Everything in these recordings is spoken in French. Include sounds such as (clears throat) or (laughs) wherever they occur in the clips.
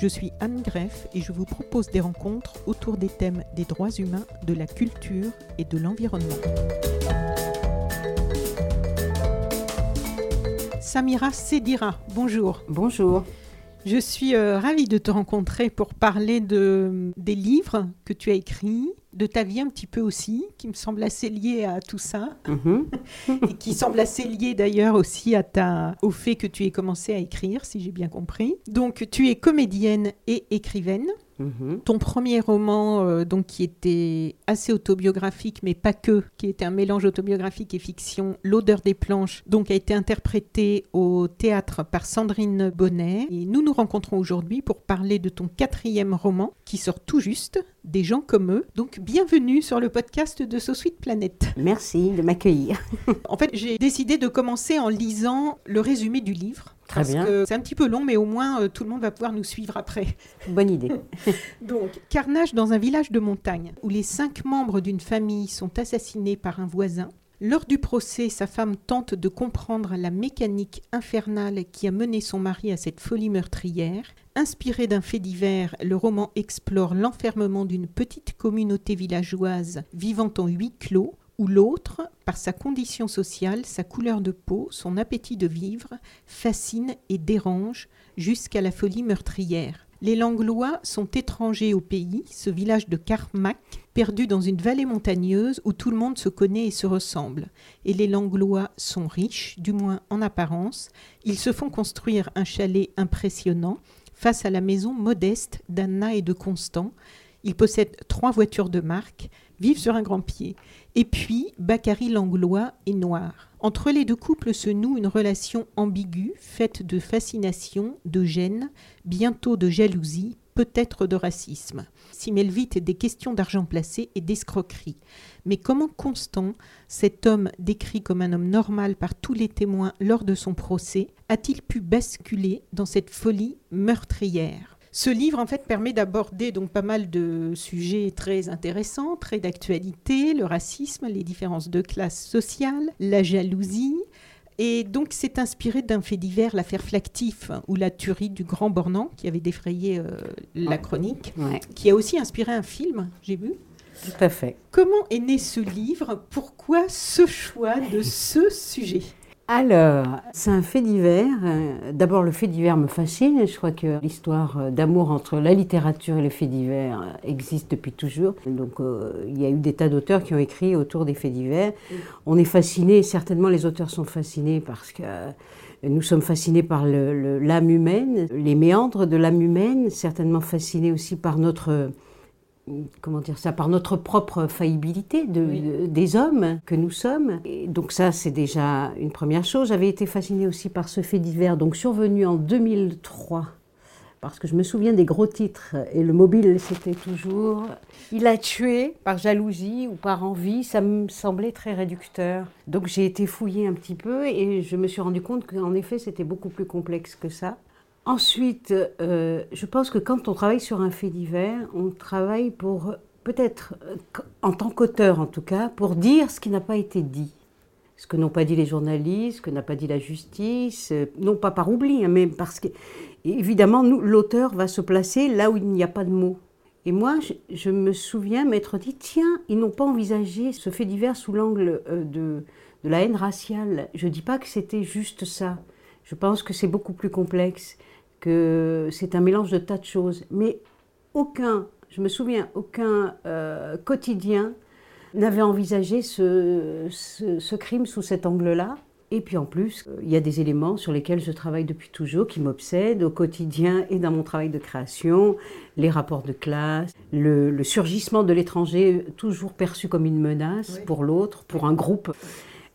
Je suis Anne Greff et je vous propose des rencontres autour des thèmes des droits humains, de la culture et de l'environnement. Samira Sedira, bonjour. Bonjour. Je suis euh, ravie de te rencontrer pour parler de, des livres que tu as écrits, de ta vie un petit peu aussi, qui me semble assez liée à tout ça, Mhm. et qui semble assez liée d'ailleurs aussi à ta, au fait que tu aies commencé à écrire, si j'ai bien compris. Donc tu es comédienne et écrivaine. Mhm. Ton premier roman, euh, donc qui était assez autobiographique, mais pas que, qui était un mélange autobiographique et fiction, L'odeur des planches, donc a été interprété au théâtre par Sandrine Bonnet. Et nous nous rencontrons aujourd'hui pour parler de ton quatrième roman, qui sort tout juste, Des gens comme eux. Donc bienvenue sur le podcast de So Sweet Planet. Merci de m'accueillir. (laughs) En fait, j'ai décidé de commencer en lisant le résumé du livre. Très parce bien. que c'est un petit peu long, mais au moins euh, tout le monde va pouvoir nous suivre après. (laughs) Bonne idée. (laughs) Donc, carnage dans un village de montagne où les cinq membres d'une famille sont assassinés par un voisin. Lors du procès, sa femme tente de comprendre la mécanique infernale qui a mené son mari à cette folie meurtrière. Inspiré d'un fait divers, le roman explore l'enfermement d'une petite communauté villageoise vivant en huis clos, où l'autre, par sa condition sociale, sa couleur de peau, son appétit de vivre, fascine et dérange jusqu'à la folie meurtrière. Les Langlois sont étrangers au pays, ce village de Carmack, perdu dans une vallée montagneuse où tout le monde se connaît et se ressemble. Et les Langlois sont riches, du moins en apparence. Ils se font construire un chalet impressionnant face à la maison modeste d'Anna et de Constant. Ils possèdent trois voitures de marque, vivent sur un grand pied. Et puis, Bacary Langlois est noir. Entre les deux couples se noue une relation ambiguë, faite de fascination, de gêne, bientôt de jalousie, peut-être de racisme. S'y vite des questions d'argent placé et d'escroquerie. Mais comment Constant, cet homme décrit comme un homme normal par tous les témoins lors de son procès, a-t-il pu basculer dans cette folie meurtrière? Ce livre, en fait, permet d'aborder donc pas mal de sujets très intéressants, très d'actualité, le racisme, les différences de classe sociale, la jalousie. Et donc, c'est inspiré d'un fait divers, l'affaire Flactif, ou la tuerie du Grand Bornand, qui avait défrayé euh, la chronique, Ouais, qui a aussi inspiré un film, j'ai vu. tout à fait. Comment est né ce livre? Pourquoi ce choix de ce sujet? Alors, c'est un fait divers. Euh, D'abord, le fait divers me fascine. Je crois que l'histoire euh, d'amour entre la littérature et le fait divers euh, existe depuis toujours. Donc, euh, il y a eu des tas d'auteurs qui ont écrit autour des faits divers. On est fasciné, certainement les auteurs sont fascinés parce que nous sommes fascinés par le- le- l'âme humaine, les méandres de l'âme humaine, certainement fascinés aussi par notre comment dire ça, par notre propre faillibilité de, Oui. de- des hommes que nous sommes. Et donc ça, c'est déjà une première chose. J'avais été fascinée aussi par ce fait divers, donc survenu en 2003. Parce que je me souviens des gros titres et le mobile c'était toujours il a tué par jalousie ou par envie, ça me semblait très réducteur. Donc j'ai été fouiller un petit peu et je me suis rendu compte qu'en effet c'était beaucoup plus complexe que ça. Ensuite, euh, je pense que quand on travaille sur un fait divers, on travaille pour, peut-être, euh, en tant qu'auteur en tout cas, pour dire ce qui n'a pas été dit. Ce que n'ont pas dit les journalistes, ce que n'a pas dit la justice, euh, non pas par oubli, hein, mais parce que, évidemment, l'auteur va se placer là où il n'y a pas de mots. Et moi, je, me souviens m'être dit, tiens, ils n'ont pas envisagé ce fait divers sous l'angle de, de la haine raciale. Je ne dis pas que c'était juste ça. Je pense que c'est beaucoup plus complexe, que c'est un mélange de tas de choses. Mais aucun, je me souviens, aucun euh, quotidien n'avait envisagé ce, ce- ce crime sous cet angle-là. Et puis en plus, euh, il y a des éléments sur lesquels je travaille depuis toujours, qui m'obsèdent au quotidien et dans mon travail de création, les rapports de classe, le, le surgissement de l'étranger toujours perçu comme une menace pour l'autre, pour un groupe.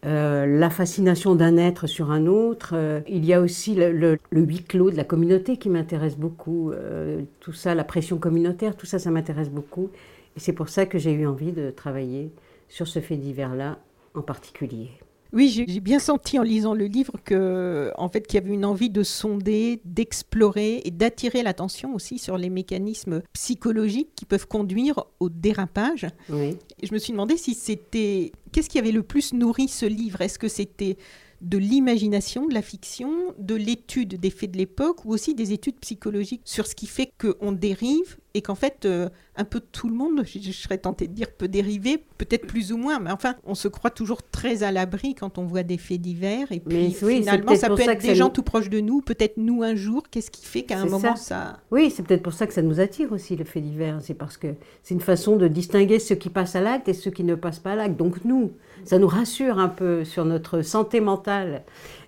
Euh, la fascination d'un être sur un autre. Euh, il y a aussi le, le- le huis clos de la communauté qui m'intéresse beaucoup. Euh, tout ça, la pression communautaire, tout ça, ça m'intéresse beaucoup. Et c'est pour ça que j'ai eu envie de travailler sur ce fait divers-là en particulier. Oui, j'ai bien senti en lisant le livre que, en fait, qu'il y avait une envie de sonder, d'explorer et d'attirer l'attention aussi sur les mécanismes psychologiques qui peuvent conduire au dérapage. Oui. Je me suis demandé si c'était. Qu'est-ce qui avait le plus nourri ce livre? Est-ce que c'était de l'imagination, de la fiction, de l'étude des faits de l'époque ou aussi des études psychologiques sur ce qui fait qu'on dérive et qu'en fait, euh, un peu tout le monde, je, je serais tentée de dire, peut dériver, peut-être plus ou moins, mais enfin, on se croit toujours très à l'abri quand on voit des faits divers et puis Mais oui, finalement, ça peut ça être des gens nous- tout proches de nous, peut-être nous un jour. Qu'est-ce qui fait qu'à un moment, ça. ça... Oui, c'est peut-être pour ça que ça nous attire aussi, le fait divers. C'est parce que c'est une façon de distinguer ceux qui passent à l'acte et ceux qui ne passent pas à l'acte. Donc nous, ça nous rassure un peu sur notre santé mentale.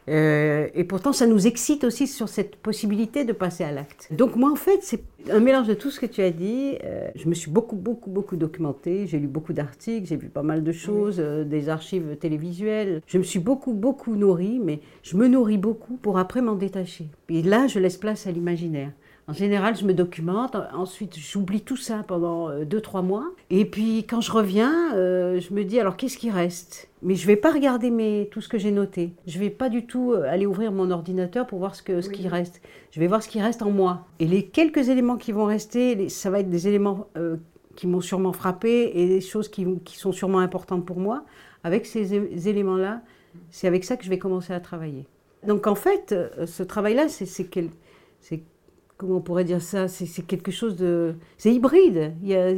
Euh, et pourtant, ça nous excite aussi sur cette possibilité de passer à l'acte. Donc moi, en fait, c'est un mélange de tout ce que tu as dit. Euh, je me suis beaucoup, beaucoup, beaucoup documentée. J'ai lu beaucoup d'articles, j'ai vu pas mal de choses, euh, des archives télévisuelles. Je me suis beaucoup, beaucoup nourrie, mais je me nourris beaucoup pour après m'en détacher. Et là, je laisse place à l'imaginaire. En général, je me documente, ensuite j'oublie tout ça pendant 2-3 mois. Et puis quand je reviens, euh, je me dis alors qu'est-ce qui reste? Mais je vais pas regarder mes, tout ce que j'ai noté. Je vais pas du tout euh, aller ouvrir mon ordinateur pour voir ce, que, ce qui reste. Je vais voir ce qui reste en moi. Et les quelques éléments qui vont rester, ça va être des éléments euh, qui m'ont sûrement frappé et des choses qui, qui sont sûrement importantes pour moi. Avec ces éléments-là, c'est avec ça que je vais commencer à travailler. Donc en fait, euh, ce travail-là, c'est comment on pourrait dire ça? C'est quelque chose de. C'est hybride.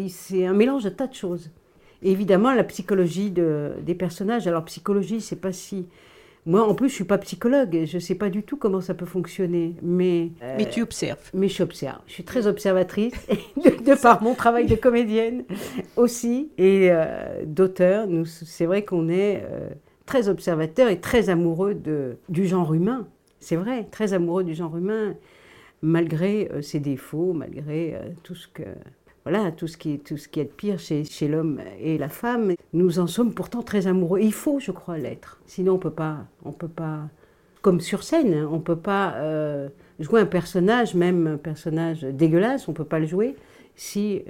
C'est un mélange de tas de choses. Et évidemment, la psychologie de- des personnages. Alors, psychologie, c'est pas si. Moi, en plus, je suis pas psychologue. et Je sais pas du tout comment ça peut fonctionner. Mais. euh, Mais tu observes. mais je observe. Je suis très observatrice, (laughs) de, de par mon travail de comédienne aussi, et euh, d'auteur. Nous, C'est vrai qu'on est euh, très observateur et très amoureux de, du genre humain. C'est vrai, très amoureux du genre humain, malgré euh, ses défauts, malgré euh, tout ce que... Voilà, tout ce qui est, tout ce qui est de pire chez, chez l'homme et la femme, nous en sommes pourtant très amoureux. Il faut, je crois, l'être. Sinon, on peut pas, on peut pas, comme sur scène, hein, on peut pas euh, jouer un personnage, même un personnage dégueulasse, on peut pas le jouer si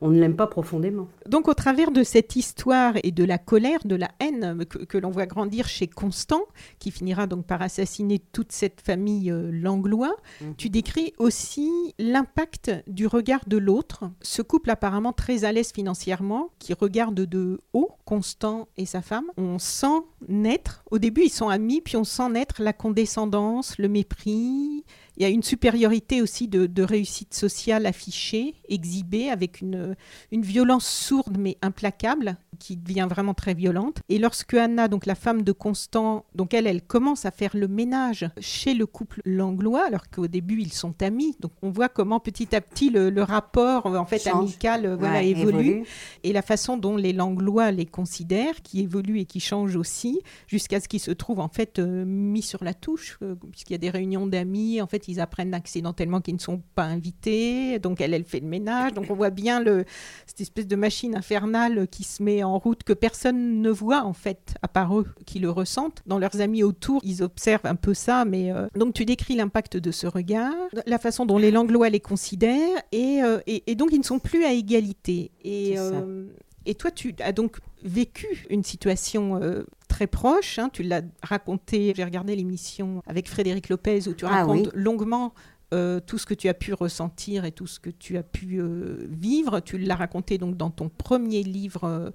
on ne l'aime pas profondément. Donc, au travers de cette histoire et de la colère, de la haine que, que l'on voit grandir chez Constant, qui finira donc par assassiner toute cette famille euh, Langlois, tu décris aussi l'impact du regard de l'autre. Ce couple apparemment très à l'aise financièrement, qui regarde de haut Constant et sa femme. On sent naître, au début ils sont amis, puis on sent naître la condescendance, le mépris, il y a une supériorité aussi de, réussite sociale affichée, exhibée, avec une violence sourde mais implacable, qui devient vraiment très violente. Et lorsque Anna, donc la femme de Constant, donc elle, elle commence à faire le ménage chez le couple Langlois, alors qu'au début ils sont amis, donc on voit comment petit à petit le, le rapport en fait Change. amical euh, voilà, évolue. Et la façon dont les Langlois les considèrent, qui évolue et qui change aussi, jusqu'à ce qu'ils se trouvent en fait euh, mis sur la touche, euh, puisqu'il y a des réunions d'amis, en fait ils apprennent accidentellement qu'ils ne sont pas invités, donc elle, elle fait le ménage, donc on voit bien le, cette espèce de machine infernale qui se met en route, que personne ne voit en fait, à part eux qui le ressentent. Dans leurs amis autour, ils observent un peu ça, mais euh, donc tu décris l'impact de ce regard, la façon dont les Langlois les considèrent, et, euh, et, et donc ils ne sont plus à égalité. Et, euh, et toi, tu as donc vécu une situation euh, très proche. hein, tu l'as raconté, j'ai regardé l'émission avec Frédéric Lopez où tu Ah racontes oui. longuement euh, tout ce que tu as pu ressentir et tout ce que tu as pu euh, vivre. Tu l'as raconté donc dans ton premier livre, euh,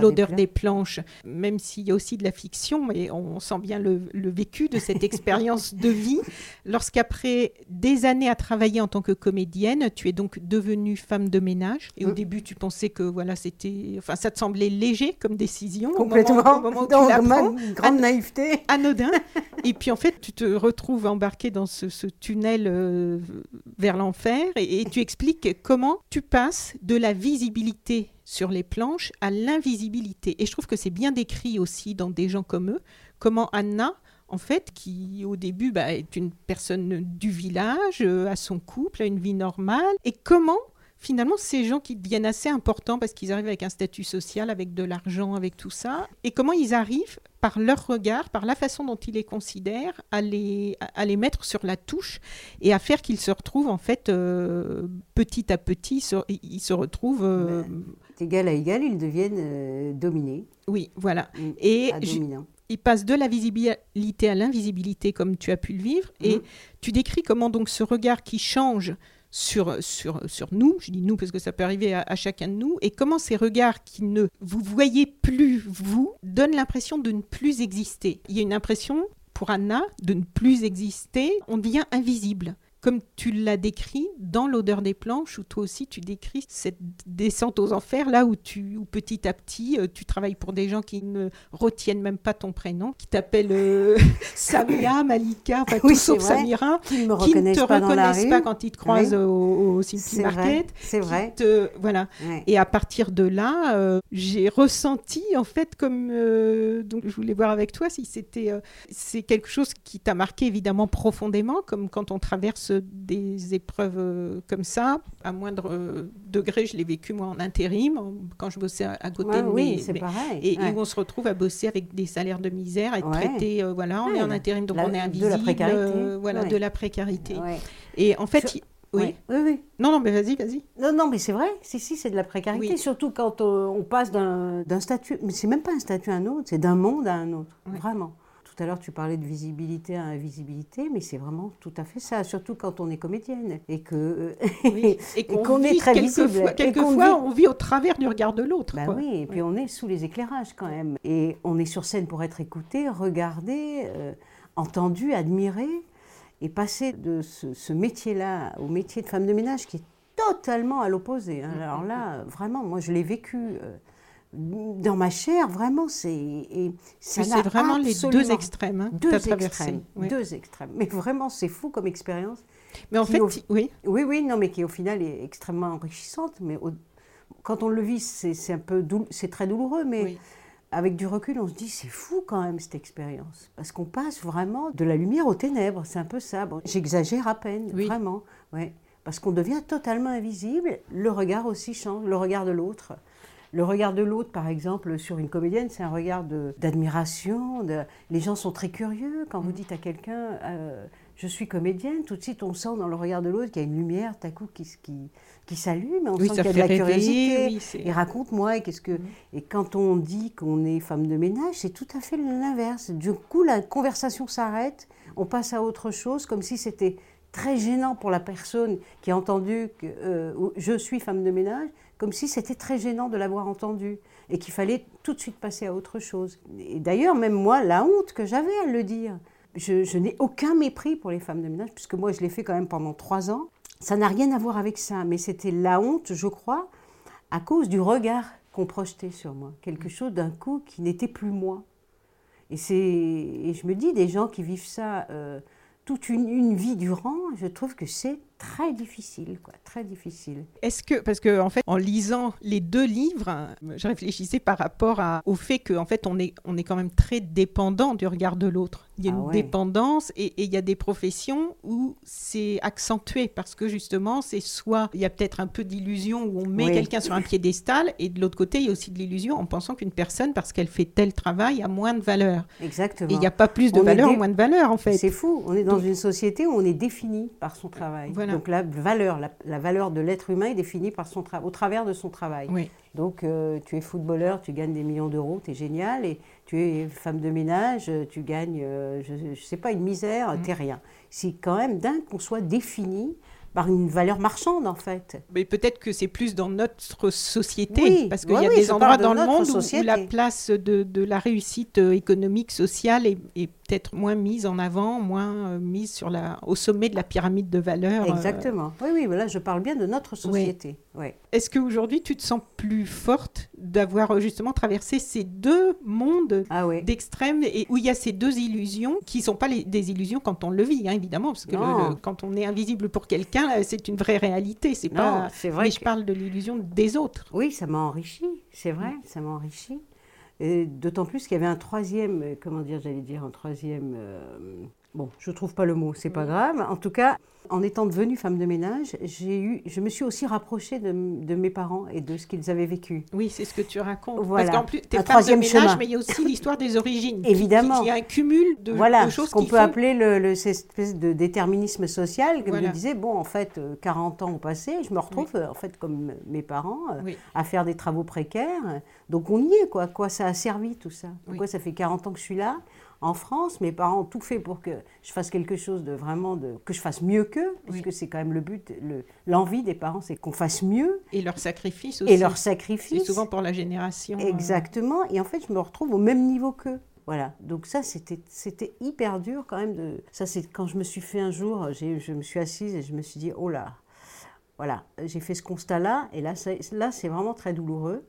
L'odeur des, planches, même s'il y a aussi de la fiction, mais on sent bien le, le vécu de cette (laughs) expérience de vie. Lorsqu'après des années à travailler en tant que comédienne, tu es donc devenue femme de ménage. Et au Mm. début, tu pensais que voilà, c'était, enfin, ça te semblait léger comme décision. au Complètement. moment- au moment tu ma grande naïveté. Anodin. Et puis en fait, tu te retrouves embarqué dans ce, ce tunnel euh, vers l'enfer et, tu expliques comment tu passes de la visibilité sur les planches à l'invisibilité. Et je trouve que c'est bien décrit aussi dans des gens comme eux, comment Anna, en fait, qui au début bah, est une personne du village, euh, a son couple, a une vie normale, et comment finalement ces gens qui deviennent assez importants parce qu'ils arrivent avec un statut social, avec de l'argent, avec tout ça, et comment ils arrivent par leur regard, par la façon dont ils les considèrent, à les, à les mettre sur la touche et à faire qu'ils se retrouvent en fait euh, petit à petit, se- ils se retrouvent... euh, D'égal à égal, ils deviennent euh, dominés. oui, voilà. Mm. Et dominants. il passe de la visibilité à l'invisibilité comme tu as pu le vivre et Mhm. tu décris comment donc ce regard qui change sur, sur, sur nous, je dis nous parce que ça peut arriver à, chacun de nous, et comment ces regards qui ne vous voyez plus vous donnent l'impression de ne plus exister? Il y a une impression pour Anna de ne plus exister, on devient invisible. Comme tu l'as décrit dans l'odeur des planches, où toi aussi tu décris cette descente aux enfers, là où, tu, où petit à petit euh, tu travailles pour des gens qui ne retiennent même pas ton prénom, qui t'appellent euh, (coughs) Samia, Malika, enfin Oui, tout sauf vrai. Samira, Qui ne te pas reconnaissent pas quand ils te croisent Oui. au, au Simply C'est vrai, Market. c'est vrai. te- voilà. Et à partir de là, euh, j'ai ressenti en fait comme euh, donc je voulais voir avec toi si c'était c'est quelque chose qui t'a marqué évidemment profondément, comme quand on traverse des épreuves euh, comme ça, à moindre euh, degré. Je l'ai vécu moi en intérim quand je bossais à, à côté Ouais, de oui, mes- c'est mes- pareil. et, ouais. où on se retrouve à bosser avec des salaires de misère, à être Ouais. traité, euh, voilà, on est en intérim, donc la- on est de la invisible, précarité. euh, voilà, de la précarité. Et en fait, Je- oui. Ouais. oui, oui. Non, non, mais vas-y, vas-y. Non, non, mais c'est vrai. Si, si, c'est de la précarité. Oui. Surtout quand euh, on passe d'un d'un statut. Mais c'est même pas un statut à un autre, c'est d'un monde à un autre. Vraiment. Tout à l'heure, tu parlais de visibilité à invisibilité, mais c'est vraiment tout à fait ça. Surtout quand on est comédienne et que. Oui. Et (laughs) Et qu'on est très visible. Quelquefois, vit- on vit au travers du regard de l'autre. Bah oui, et puis on est sous les éclairages quand même. Et on est sur scène pour être écouté, regardé, euh, entendu, admiré. Et passer de ce, ce métier-là au métier de femme de ménage qui est totalement à l'opposé. hein. Alors là, vraiment, moi je l'ai vécu euh, dans ma chair, vraiment, c'est. c'est vraiment les deux extrêmes hein, Deux extrêmes, deux extrêmes. Mais vraiment, c'est fou comme expérience. Mais en fait, au- oui, Oui, oui, non, mais qui au final est extrêmement enrichissante. Mais au- quand on le vit, c'est un peu c'est très douloureux, mais Oui. avec du recul, on se dit c'est fou quand même cette expérience, parce qu'on passe vraiment de la lumière aux ténèbres. C'est un peu ça. Bon, J'exagère à peine, Oui. vraiment, ouais, parce qu'on devient totalement invisible. Le regard aussi change, le regard de l'autre. Le regard de l'autre, par exemple, sur une comédienne, c'est un regard d'admiration. Les gens sont très curieux. Quand Mm. vous dites à quelqu'un euh, Je suis comédienne », tout de suite, on sent dans le regard de l'autre qu'il y a une lumière, tout à coup, qui, qui, qui s'allume. On Oui, sent qu'il y a de la curiosité. oui, et raconte-moi, qu'est-ce que... Et quand on dit qu'on est femme de ménage, c'est tout à fait l'inverse. Du coup, la conversation s'arrête, on passe à autre chose, comme si c'était très gênant pour la personne qui a entendu que euh, je suis femme de ménage, comme si c'était très gênant de l'avoir entendu et qu'il fallait tout de suite passer à autre chose. Et d'ailleurs, même moi, la honte que j'avais à le dire, je, n'ai aucun mépris pour les femmes de ménage, puisque moi, je l'ai fait quand même pendant trois ans. Ça n'a rien à voir avec ça, mais c'était la honte, je crois, à cause du regard qu'on projetait sur moi. Quelque chose d'un coup qui n'était plus moi. Et, et je me dis, des gens qui vivent ça euh, toute une vie durant, je trouve que c'est très difficile, quoi, très difficile. Est-ce que, parce que en fait, en lisant les deux livres, je réfléchissais par rapport à- au fait qu'en fait, on est, on est quand même très dépendant du regard de l'autre. Il y a Ah une ouais. dépendance et, et il y a des professions où c'est accentué parce que justement, c'est soit il y a peut-être un peu d'illusion où on met Oui. quelqu'un sur un piédestal et de l'autre côté, il y a aussi de l'illusion en pensant qu'une personne, parce qu'elle fait tel travail, a moins de valeur. Exactement. Et il n'y a pas plus de On valeur dé- ou moins de valeur en fait. C'est fou. On est dans Donc- une société où on est défini par son travail. Voilà. Donc la valeur, la, la valeur de l'être humain est définie par son au travers de son travail. Oui. Donc euh, tu es footballeur, tu gagnes des millions d'euros, tu es génial. Et tu es femme de ménage, tu gagnes, euh, je ne sais pas, une misère, Mm. tu rien. C'est quand même dingue qu'on soit défini par une valeur marchande en fait. Mais peut-être que c'est plus dans notre société, Oui, parce qu'il ouais, y a oui, des endroits dans le monde où- la place de, de la réussite euh, économique, sociale est, est peut-être moins mise en avant, moins euh, mise sur la, au sommet de la pyramide de valeurs. euh. Exactement. Oui, oui, voilà, je parle bien de notre société. Ouais. Est-ce qu'aujourd'hui, tu te sens plus forte d'avoir euh, justement traversé ces deux mondes Ah oui. d'extrêmes et où il y a ces deux illusions qui sont pas les- des illusions quand on le vit, hein, évidemment, parce que le- Non. le- quand on est invisible pour quelqu'un, c'est une vraie réalité. C'est pas. vrai Mais que- je parle de l'illusion des autres. Oui, ça m'a enrichi, c'est vrai, ça m'a enrichi. D'autant plus qu'il y avait un troisième, euh, comment dire, j'allais dire un troisième. euh, bon, je trouve pas le mot, c'est pas grave. En tout cas, en étant devenue femme de ménage, j'ai eu, je me suis aussi rapprochée de, de mes parents et de ce qu'ils avaient vécu. Oui, c'est ce que tu racontes. Voilà. Parce qu'en plus, t'es Un femme de troisième ménage, chemin. mais il y a aussi l'histoire des origines. Évidemment. Qui, qui est un cumul de, voilà, de choses qu'on peut font- appeler le, le- cette espèce de déterminisme social. Comme Voilà. je disais, bon, en fait, euh, 40 ans ont passé, je me retrouve, euh, en fait, comme mes parents, euh, Oui. à faire des travaux précaires. Donc on y est, quoi. À quoi ça a servi tout ça? Pourquoi ça fait 40 ans que je suis là? En France Mes parents ont tout fait pour que je fasse quelque chose de vraiment, de, que je fasse mieux qu'eux, puisque c'est quand même le but, le- l'envie des parents, c'est qu'on fasse mieux. Et leur sacrifice aussi. Et leur C'est sacrifice. souvent pour la génération. euh, Exactement. Et en fait, je me retrouve au même niveau qu'eux. Voilà. Donc ça, c'était hyper dur quand même. De... Ça, c'est quand je me suis fait un jour, je me suis assise et je me suis dit, oh là, voilà, j'ai fait ce constat-là. Et là, c'est- là, c'est vraiment très douloureux.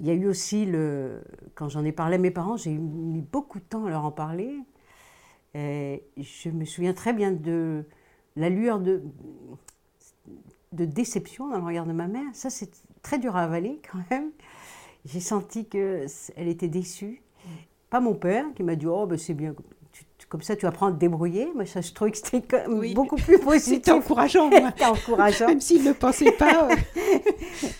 Il y a eu aussi le... Quand j'en ai parlé à mes parents, j'ai mis beaucoup de temps à leur en parler. Et je me souviens très bien de la lueur de, de déception dans le regard de ma mère. Ça, c'est très dur à avaler quand même. J'ai senti qu'elle était déçue. Pas mon père qui m'a dit Oh, ben c'est bien, comme ça tu apprends à te débrouiller. Moi, ça, je trouvais que c'était Oui. beaucoup plus (laughs) positif. C'était encourageant, (laughs) moi. C'était encourageant. Même s'il ne pensait pas, (laughs) euh,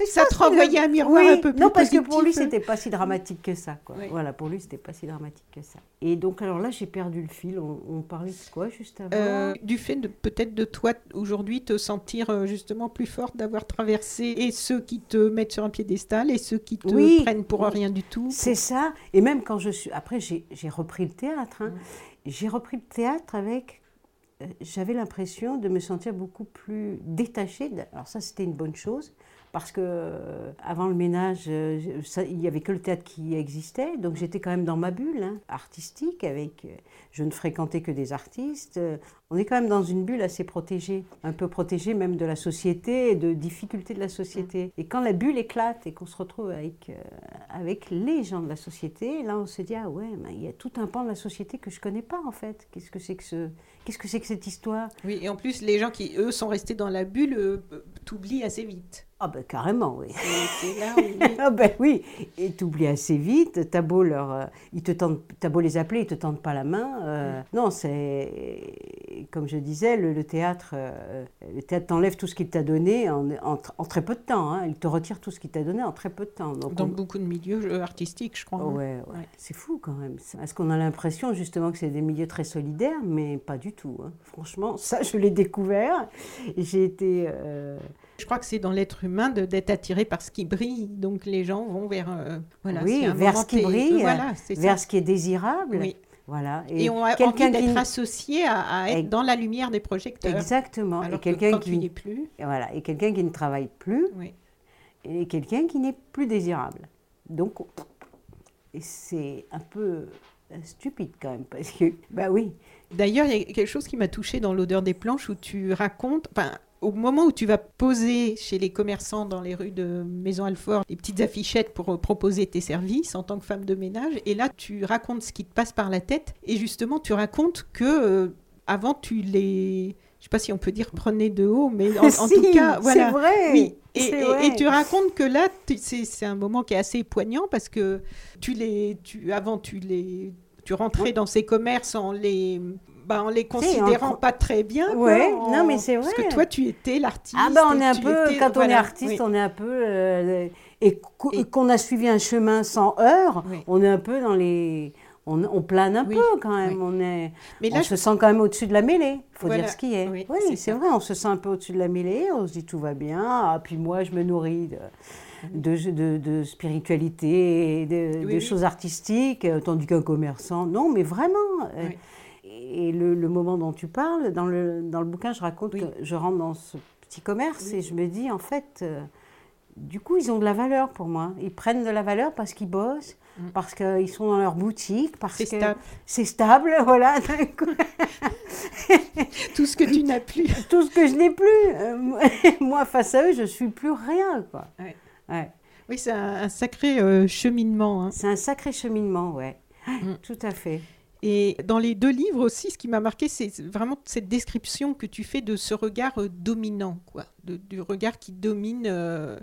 ça te renvoyait un miroir Oui, un peu plus Non, parce que pour lui, positif. c'était pas si dramatique que ça. Quoi. Oui. Voilà, pour lui, c'était pas si dramatique que ça. Et donc, alors là, j'ai perdu le fil. On, on parlait de quoi juste avant Euh, du fait de peut-être de toi aujourd'hui te sentir euh, justement plus forte d'avoir traversé et ceux qui te mettent sur un piédestal et ceux qui te prennent pour rien du tout. C'est ça. Et même quand je suis. Après, j'ai repris le théâtre. Hein. J'ai repris le théâtre avec. euh, J'avais l'impression de me sentir beaucoup plus détachée. Alors, ça, c'était une bonne chose. Parce que euh, avant le ménage, euh, ça- il n'y avait que le théâtre qui existait. Donc, j'étais quand même dans ma bulle hein, artistique. Avec, euh, je ne fréquentais que des artistes. On est quand même dans une bulle assez protégée. Un peu protégée même de la société et de difficultés de la société. Et quand la bulle éclate et qu'on se retrouve avec. euh, avec les gens de la société, là on se dit ah ouais, il y a tout un pan de la société que je connais pas en fait. Qu'est-ce que c'est que ce, qu'est-ce que c'est que cette histoire? Oui, et en plus, les gens qui, eux, sont restés dans la bulle, euh, t'oublient assez vite. Ah ben carrément oui. Là où... (laughs) Ah ben oui, et t'oublies assez vite. T'as beau leur, euh, ils te tendent, t'as beau les appeler, ils te tendent pas la main. euh, Non, c'est comme je disais, le, le théâtre, euh, le théâtre t'enlève tout ce qu'il t'a donné en, en- en très peu de temps. hein. Il te retire tout ce qu'il t'a donné en très peu de temps. Donc Dans on- beaucoup de milieux artistiques, je crois. hein. Ouais, ouais. Ouais. c'est fou quand même. Est-ce qu'on a l'impression justement que c'est des milieux très solidaires, mais pas du tout. hein. Franchement, ça, je l'ai découvert. J'ai été. Je crois que c'est dans l'être humain d'être attiré par ce qui brille. Donc les gens vont vers. euh, voilà, oui, vers ce qui brille, Voilà, vers ça. ce qui est désirable. Oui. Voilà. Et, on a envie qui d'être associé à, à être dans la lumière des projecteurs. Exactement. Alors et que quelqu'un quand qui es plus, et voilà, et quelqu'un qui ne travaille plus, oui. et quelqu'un qui n'est plus désirable. Donc, c'est un peu euh, stupide quand même, parce que, bah oui, D'ailleurs, il y a quelque chose qui m'a touché dans l'odeur des planches où tu racontes, enfin, au moment où tu vas poser chez les commerçants dans les rues de Maison Alfort des petites affichettes pour euh, proposer tes services en tant que femme de ménage, et là tu racontes ce qui te passe par la tête, et justement tu racontes que euh, avant tu les, je sais pas si on peut dire prenez de haut, mais en, (laughs) tout cas, voilà. c'est vrai. Oui. Et, et- vrai. et tu racontes que là, c'est un moment qui est assez poignant parce que tu les, tu, avant tu les, tu rentrais dans ces commerces en les, bah, en les considérant pas très bien. en- non, mais c'est Parce vrai. que toi, tu étais l'artiste. Ah ben on est un peu, étais- quand on est artiste, oui. on est un peu, euh, et qu'o- Et- qu'on a suivi un chemin sans heurts, Oui. on est un peu dans les, on, on plane un Oui, peu quand même, oui. on est, Mais on se sent quand même au-dessus de la mêlée, il faut Voilà, dire ce qui est. oui, Oui, c'est vrai, on se sent un peu au-dessus de la mêlée, on se dit tout va bien, ah, puis moi je me nourris de, de, de- de spiritualité et de, Oui, de oui. choses artistiques, euh, tandis qu'un commerçant, non, mais vraiment. euh, Oui. Et le, le moment dont tu parles, dans le, dans le bouquin, je raconte Oui. que je rentre dans ce petit commerce et je me dis, en fait, euh, du coup, ils ont de la valeur pour moi. Ils prennent de la valeur parce qu'ils bossent, parce qu'ils sont dans leur boutique, parce C'est que stable. c'est stable, (laughs) voilà. (laughs) Tout ce que tu n'as plus. (laughs) Tout ce que je n'ai plus, euh, moi face à eux, je suis plus rien, quoi. Ouais. Ouais. Oui, c'est un, un sacré euh, cheminement. hein. C'est un sacré cheminement, ouais. Mm. Tout à fait. Et dans les deux livres aussi, ce qui m'a marqué, c'est vraiment cette description que tu fais de ce regard euh, dominant, quoi, du regard qui domine euh,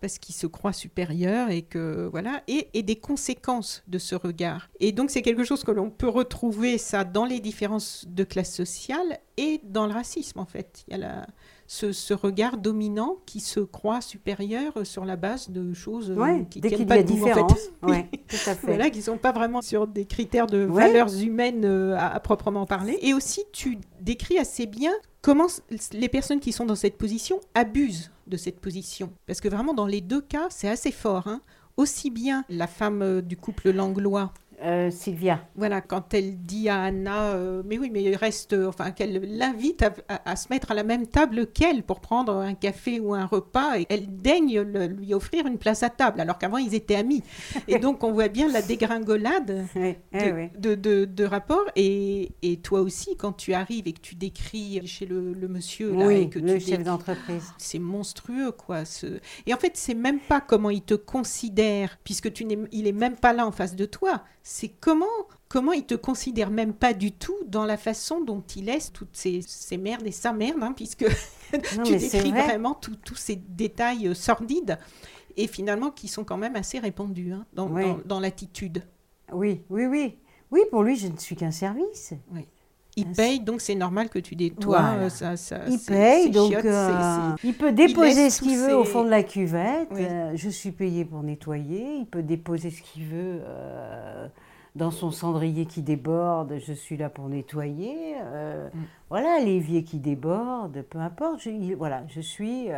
parce qu'il se croit supérieur et que voilà, et des conséquences de ce regard. Et donc c'est quelque chose que l'on peut retrouver ça dans les différences de classe sociale et dans le racisme en fait. Il y a la- ce, ce regard dominant qui se croit supérieur sur la base de choses euh, Ouais, qui tiennent y pas a en fait. différence. Ouais, (laughs) tout à fait. Voilà, qui ne sont pas vraiment sur des critères de Ouais. valeurs humaines euh, à, à proprement parler. Et aussi, tu décris assez bien comment les personnes qui sont dans cette position abusent de cette position. Parce que vraiment, dans les deux cas, c'est assez fort. hein. Aussi bien la femme euh, du couple langlois, Euh, Sylvia. voilà, quand elle dit à Anna, euh, mais oui, mais reste, euh, enfin, qu'elle l'invite à, à- à se mettre à la même table qu'elle pour prendre un café ou un repas, et elle daigne le- lui offrir une place à table, alors qu'avant ils étaient amis. Et (laughs) donc on voit bien la dégringolade (laughs) Oui, de, eh oui. de, de- de rapport. Et, et toi aussi, quand tu arrives et que tu décris chez le, le monsieur, là, et Oui, que le tu chef d'entreprise. c'est monstrueux, quoi. Ce... Et en fait, c'est même pas comment il te considère, puisque tu il est même pas là en face de toi. C'est comment, comment il te considère même pas du tout dans la façon dont il laisse toutes ces, ces merdes et sa merde, hein, puisque Non, (laughs) tu décris vrai. vraiment tous ces détails euh, sordides et finalement qui sont quand même assez répandus hein, dans, Oui. dans, dans l'attitude. Oui, oui, oui. Oui, pour lui, je ne suis qu'un service. Il paye, donc c'est normal que tu nettoies. Voilà. euh, ça, ça, Il paye, donc euh, il peut déposer ce qu'il veut au fond de la cuvette. Oui. euh, je suis payé pour nettoyer. Il peut déposer ce qu'il veut euh, dans son cendrier qui déborde. Je suis là pour nettoyer. Mm. Voilà, l'évier qui déborde, peu importe. Je, il- voilà, je suis,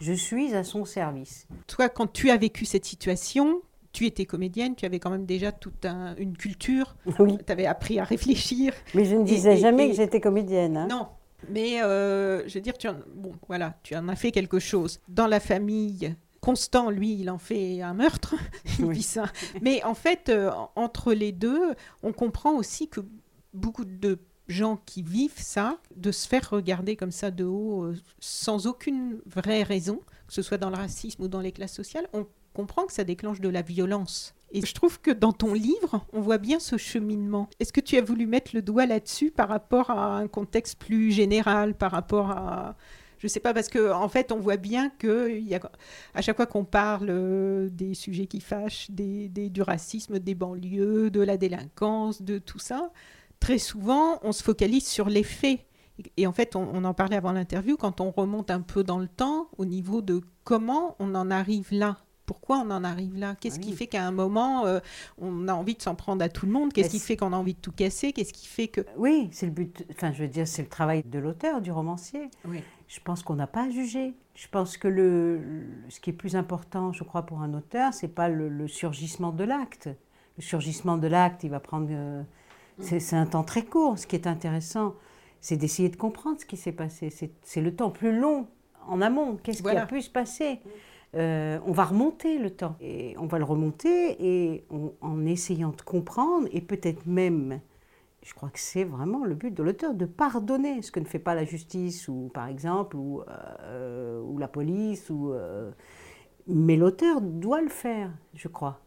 je suis à son service. Toi, quand tu as vécu cette situation, tu étais comédienne, tu avais quand même déjà toute un- une culture, Oui. tu avais appris à réfléchir. Mais je ne disais et- jamais et- que j'étais comédienne. hein. Non, mais euh, je veux dire, tu en, bon, voilà, tu en as fait quelque chose. Dans la famille, Constant, lui, il en fait un meurtre. (laughs) Oui. ça. Mais en fait, euh, en- entre les deux, on comprend aussi que beaucoup de gens qui vivent ça, de se faire regarder comme ça de haut, euh, sans aucune vraie raison, que ce soit dans le racisme ou dans les classes sociales, on comprend que ça déclenche de la violence. Et je trouve que dans ton livre, on voit bien ce cheminement. Est-ce que tu as voulu mettre le doigt là-dessus par rapport à un contexte plus général, par rapport à... Je sais pas, parce que en fait, on voit bien que chaque fois qu'on parle euh, des sujets qui fâchent, des, du racisme, des banlieues, de la délinquance, de tout ça, très souvent, on se focalise sur les faits. Et en fait, on en parlait avant l'interview, quand on remonte un peu dans le temps, au niveau de comment on en arrive là. Pourquoi on en arrive là? Qu'est-ce qui fait qu'à un moment, euh, on a envie de s'en prendre à tout le monde? Qu'est-ce qui fait qu'on a envie de tout casser? Qu'est-ce qui fait que... Oui, c'est le but. Enfin, je veux dire, c'est le travail de l'auteur, du romancier. Oui. Je pense qu'on n'a pas à juger. Je pense que le, ce qui est plus important, je crois, pour un auteur, c'est pas le, le surgissement de l'acte. Le surgissement de l'acte, il va prendre. euh, c'est c'est un temps très court. Ce qui est intéressant, c'est d'essayer de comprendre ce qui s'est passé. C'est c'est le temps plus long en amont. Qu'est-ce Voilà. qui a pu se passer? Euh, On va remonter le temps. Et on va le remonter et en essayant de comprendre et peut-être même je crois que c'est vraiment le but de l'auteur, de pardonner ce que ne fait pas la justice, ou par exemple, ou, euh, la police. Ou, euh, Mais l'auteur doit le faire, je crois.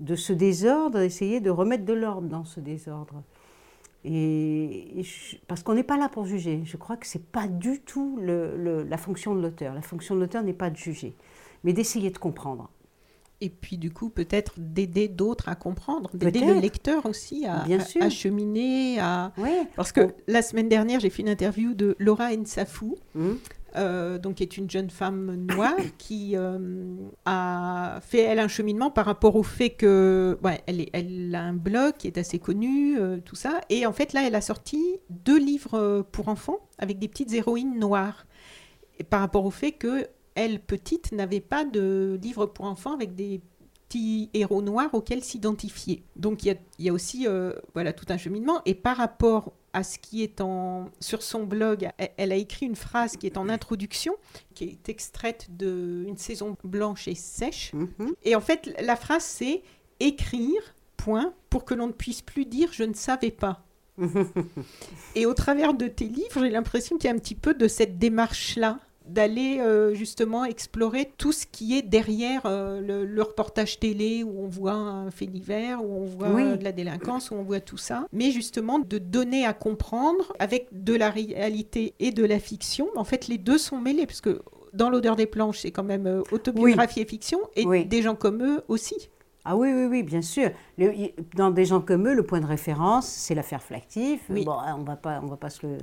De ce désordre, essayer de remettre de l'ordre dans ce désordre. Et, parce qu'on n'est pas là pour juger. Je crois que c'est pas du tout la fonction de l'auteur. La fonction de l'auteur n'est pas de juger, mais d'essayer de comprendre. Et puis du coup, peut-être d'aider d'autres à comprendre, d'aider le lecteur aussi à, Bien à- sûr. à cheminer, à... Oui. Parce que la semaine dernière, j'ai fait une interview de Laura Nsafou, Hum, euh, donc qui est une jeune femme noire (coughs) qui euh, a fait elle un cheminement par rapport au fait que ouais, elle, est- elle a un blog qui est assez connu, euh, tout ça, et en fait là, elle a sorti deux livres pour enfants avec des petites héroïnes noires, et par rapport au fait que elle petite n'avait pas de livre pour enfants avec des petits héros noirs auxquels s'identifier. Donc il y a, il y a aussi euh, voilà tout un cheminement et par rapport à ce qui est en sur son blog, elle, elle a écrit une phrase qui est en introduction, qui est extraite de une saison blanche et sèche. mhm. Et en fait, la phrase c'est écrire, point, pour que l'on ne puisse plus dire je ne savais pas. (laughs) Et au travers de tes livres, j'ai l'impression qu'il y a un petit peu de cette démarche-là d'aller euh, justement explorer tout ce qui est derrière euh, le, le reportage télé où on voit un fait divers, où on voit Oui. euh, de la délinquance, où on voit tout ça, mais justement de donner à comprendre avec de la réalité et de la fiction. En fait, les deux sont mêlés parce que dans l'odeur des planches, c'est quand même euh, autobiographie et fiction, et Oui. des gens comme eux aussi. Ah oui, oui, oui, bien sûr. Le- dans des gens comme eux, le point de référence, c'est l'affaire Flactif. Oui. Bon, on va pas, on va pas se le.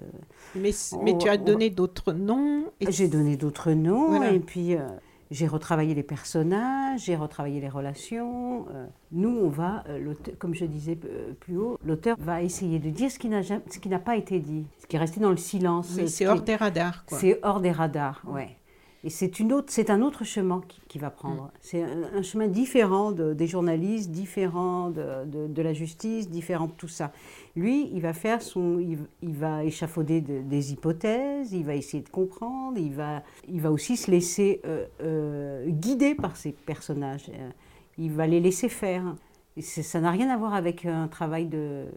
Mais, On mais tu as on donné d'autres noms. et J'ai donné d'autres noms Voilà. et puis euh, j'ai retravaillé les personnages, j'ai retravaillé les relations. euh. nous, on va, euh, comme je disais plus haut, l'auteur va essayer de dire ce qui n'a jamais- ce qui n'a pas été dit, ce qui est resté dans le silence. Oui, c'est hors des radars. Quoi. C'est hors des radars, ouais. Et c'est une autre, c'est un autre chemin qui, qui va prendre. C'est un, un chemin différent de- des journalistes, différent de, de- de la justice, différent de tout ça. Lui, il va faire son, il, il va échafauder de- des hypothèses, il va essayer de comprendre, il va, il va aussi se laisser euh, euh, guider par ses personnages. Euh, Il va les laisser faire. Ça n'a rien à voir avec un travail de,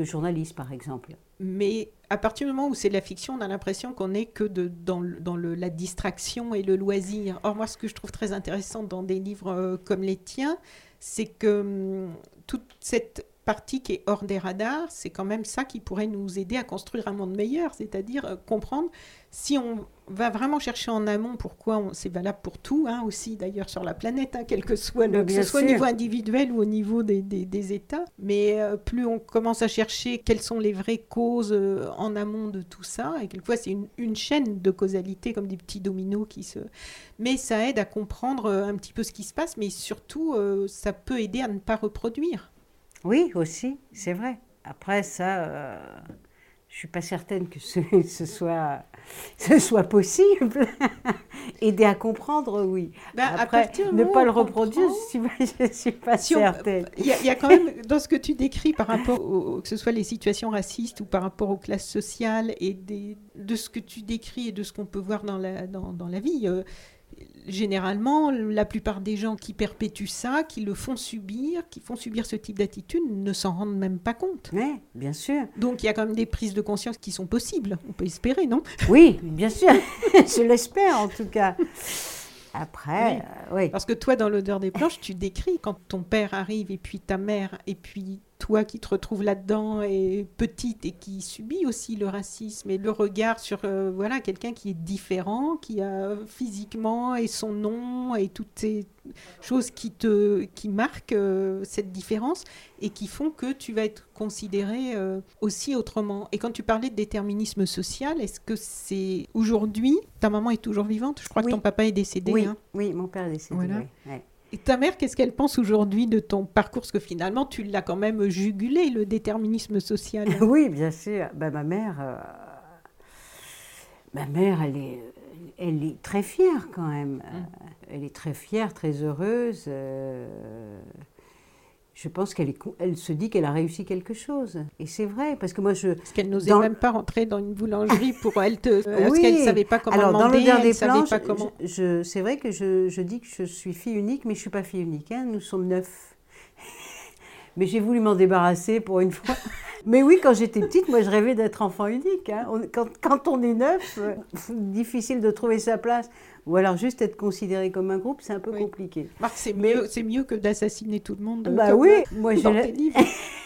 journaliste, par exemple. Mais à partir du moment où c'est de la fiction, on a l'impression qu'on n'est que dans, la distraction et le loisir. Or, moi, ce que je trouve très intéressant dans des livres euh, comme les tiens, c'est que hum, toute cette partie qui est hors des radars, c'est quand même ça qui pourrait nous aider à construire un monde meilleur, c'est-à-dire euh, comprendre si on va vraiment chercher en amont pourquoi c'est valable pour tout, hein, aussi d'ailleurs sur la planète, hein, quel que soit le, que ce soit au niveau individuel ou au niveau des, des- des États. Mais euh, plus on commence à chercher quelles sont les vraies causes euh, en amont de tout ça, et quelquefois c'est une, une chaîne de causalité comme des petits dominos qui se... Mais ça aide à comprendre euh, un petit peu ce qui se passe, mais surtout ça peut aider à ne pas reproduire. Oui, aussi, c'est vrai. Après, ça, je suis pas certaine que ce, (laughs) ce soit, ce soit possible. (laughs) Aider à comprendre, oui. Ben, à Après, partir ne pas le reproduire, je suis (laughs) je suis pas Si certaine. Il y, a- il y a quand même, dans ce que tu décris par rapport, au- que ce soit les situations racistes ou par rapport aux classes sociales et des- de ce que tu décris et de ce qu'on peut voir dans la, dans, dans la vie, euh, généralement, la plupart des gens qui perpétuent ça, qui le font subir, qui font subir ce type d'attitude, ne s'en rendent même pas compte. Oui, bien sûr. Donc il y a quand même des prises de conscience qui sont possibles, on peut espérer, non? Oui, bien sûr. (laughs) je l'espère, en tout cas. Après, Oui. euh, oui. Parce que toi, dans l'odeur des planches, tu décris quand ton père arrive et puis ta mère et puis toi qui te retrouves là-dedans et petite et qui subit aussi le racisme et le regard sur euh, voilà quelqu'un qui est différent, qui a physiquement et son nom et toutes ces choses qui te qui marquent euh, cette différence et qui font que tu vas être considéré euh, aussi autrement. Et quand tu parlais de déterminisme social, est-ce que c'est aujourd'hui ta maman est toujours vivante? Je crois Oui. que ton papa est décédé. Oui, hein. oui, mon père est décédé. Voilà. oui, ouais. Et ta mère, qu'est-ce qu'elle pense aujourd'hui de ton parcours? Parce que finalement, tu l'as quand même jugulé, le déterminisme social. (laughs) Oui, bien sûr. Ben, ma mère, euh, ma mère, elle est, elle est très fière quand même. Euh, Elle est très fière, très heureuse. euh, je pense qu'elle elle se dit qu'elle a réussi quelque chose. Et c'est vrai, parce que moi, je, Parce qu'elle n'osait Dans- même pas rentrer dans une boulangerie pour elle te... (laughs) Parce Oui. qu'elle ne savait pas comment Alors, dans demander, des ne savait planches, pas comment... je, je- c'est vrai que je, je dis que je suis fille unique, mais je ne suis pas fille unique. hein. Nous sommes neuf. (laughs) mais j'ai voulu m'en débarrasser pour une fois. (laughs) mais oui, quand j'étais petite, moi, je rêvais d'être enfant unique. hein. On- quand, quand on est neuf, euh, difficile de trouver sa place. Ou alors juste être considéré comme un groupe, c'est un peu Oui. compliqué. Marc, c'est mieux, c'est mieux que d'assassiner tout le monde. Bah oui, moi, je (laughs)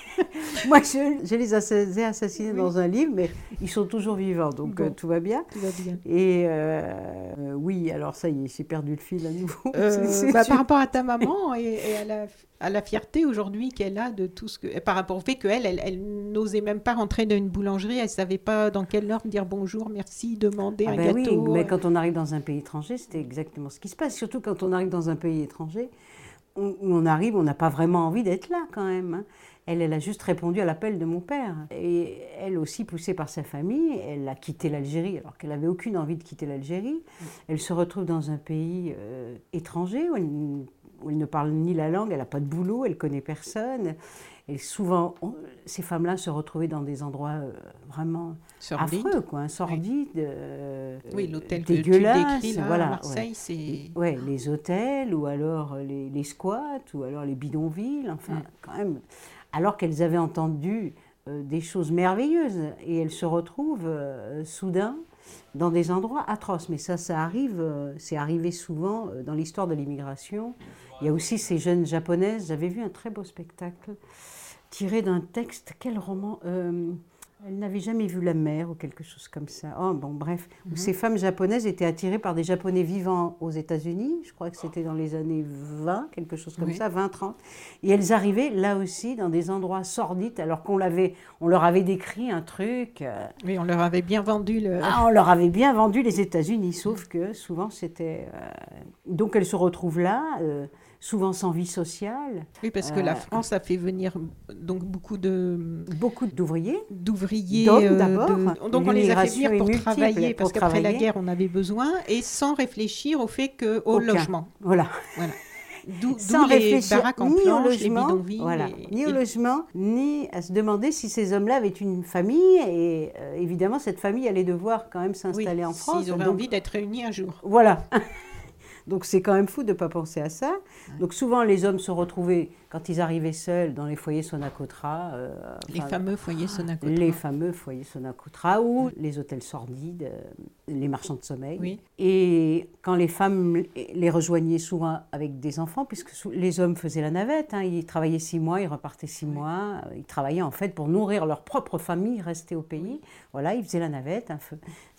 (laughs) Moi, je, je les ai assassinés dans un livre, mais ils sont toujours vivants, donc Bon. euh, tout va bien. Tout va bien. Et euh, euh, oui, alors ça y est, j'ai perdu le fil à nouveau. Euh, (laughs) bah, par rapport à ta maman et, et à, la, à la fierté aujourd'hui qu'elle a de tout ce que. Par rapport au fait qu'elle, elle, elle n'osait même pas rentrer dans une boulangerie, elle ne savait pas dans quelle heure dire bonjour, merci, demander Ah un ben oui, mais quand on arrive dans un pays étranger, c'était exactement ce qui se passe. Surtout quand on arrive dans un pays étranger, où on arrive, on n'a pas vraiment envie d'être là quand même. hein. Elle, elle a juste répondu à l'appel de mon père. Et elle aussi, poussée par sa famille, elle a quitté l'Algérie alors qu'elle n'avait aucune envie de quitter l'Algérie. Elle se retrouve dans un pays euh, étranger où elle, où elle ne parle ni la langue, elle n'a pas de boulot, elle connaît personne. Et souvent, on- ces femmes-là se retrouvaient dans des endroits euh, vraiment Sordide. affreux, quoi, hein, sordides, euh, Oui, l'hôtel que tu dégueulasses, là, voilà, à Marseille, ouais. c'est... Ouais, les hôtels ou alors les, les squats ou alors les bidonvilles, enfin Mm. quand même. Alors qu'elles avaient entendu euh, des choses merveilleuses et elles se retrouvent euh, soudain dans des endroits atroces. Mais ça, ça arrive, euh, c'est arrivé souvent dans l'histoire de l'immigration. Il y a aussi ces jeunes japonaises. J'avais vu un très beau spectacle tiré d'un texte. Quel roman Elle n'avait jamais vu la mer ou quelque chose comme ça. Oh, bon, bref. Mhm. Ces femmes japonaises étaient attirées par des Japonais vivant aux États-Unis. Je crois que c'était dans les années 20, quelque chose comme Oui. ça, 20, 30. Et elles arrivaient là aussi dans des endroits sordides, alors qu'on l'avait, on leur avait décrit un truc. euh, Oui, on leur avait bien vendu le... ah, on leur avait bien vendu les États-Unis, sauf que souvent c'était. euh, Donc elles se retrouvent là, euh, souvent sans vie sociale, Oui, parce que la Euh, France a fait venir donc beaucoup de beaucoup d'ouvriers. d'ouvriers euh, d'abord. de- donc on les a fait venir pour travailler parce qu'après la guerre on avait besoin et sans réfléchir au fait que au Aucun. logement Voilà. voilà d'où les réfléchir baraques en ni au les logement, bidonvilles voilà, et- ni au et- logement, ni à se demander si ces hommes-là avaient une famille. Et euh, évidemment, cette famille allait devoir quand même oui, s'installer en France. s'ils auraient Donc, envie d'être réunis un jour Voilà. Donc c'est quand même fou de ne pas penser à ça. Donc souvent les hommes se retrouvaient, quand ils arrivaient seuls, dans les foyers Sonacotra. euh, les enfin, fameux foyers Sonacotra les fameux foyers Sonacotra ou les hôtels sordides, euh, les marchands de sommeil. Oui. Et quand les femmes les rejoignaient souvent avec des enfants, puisque les hommes faisaient la navette, hein, ils travaillaient six mois, ils repartaient six mois, euh, ils travaillaient en fait pour nourrir leur propre famille restée au pays. Voilà, ils faisaient la navette.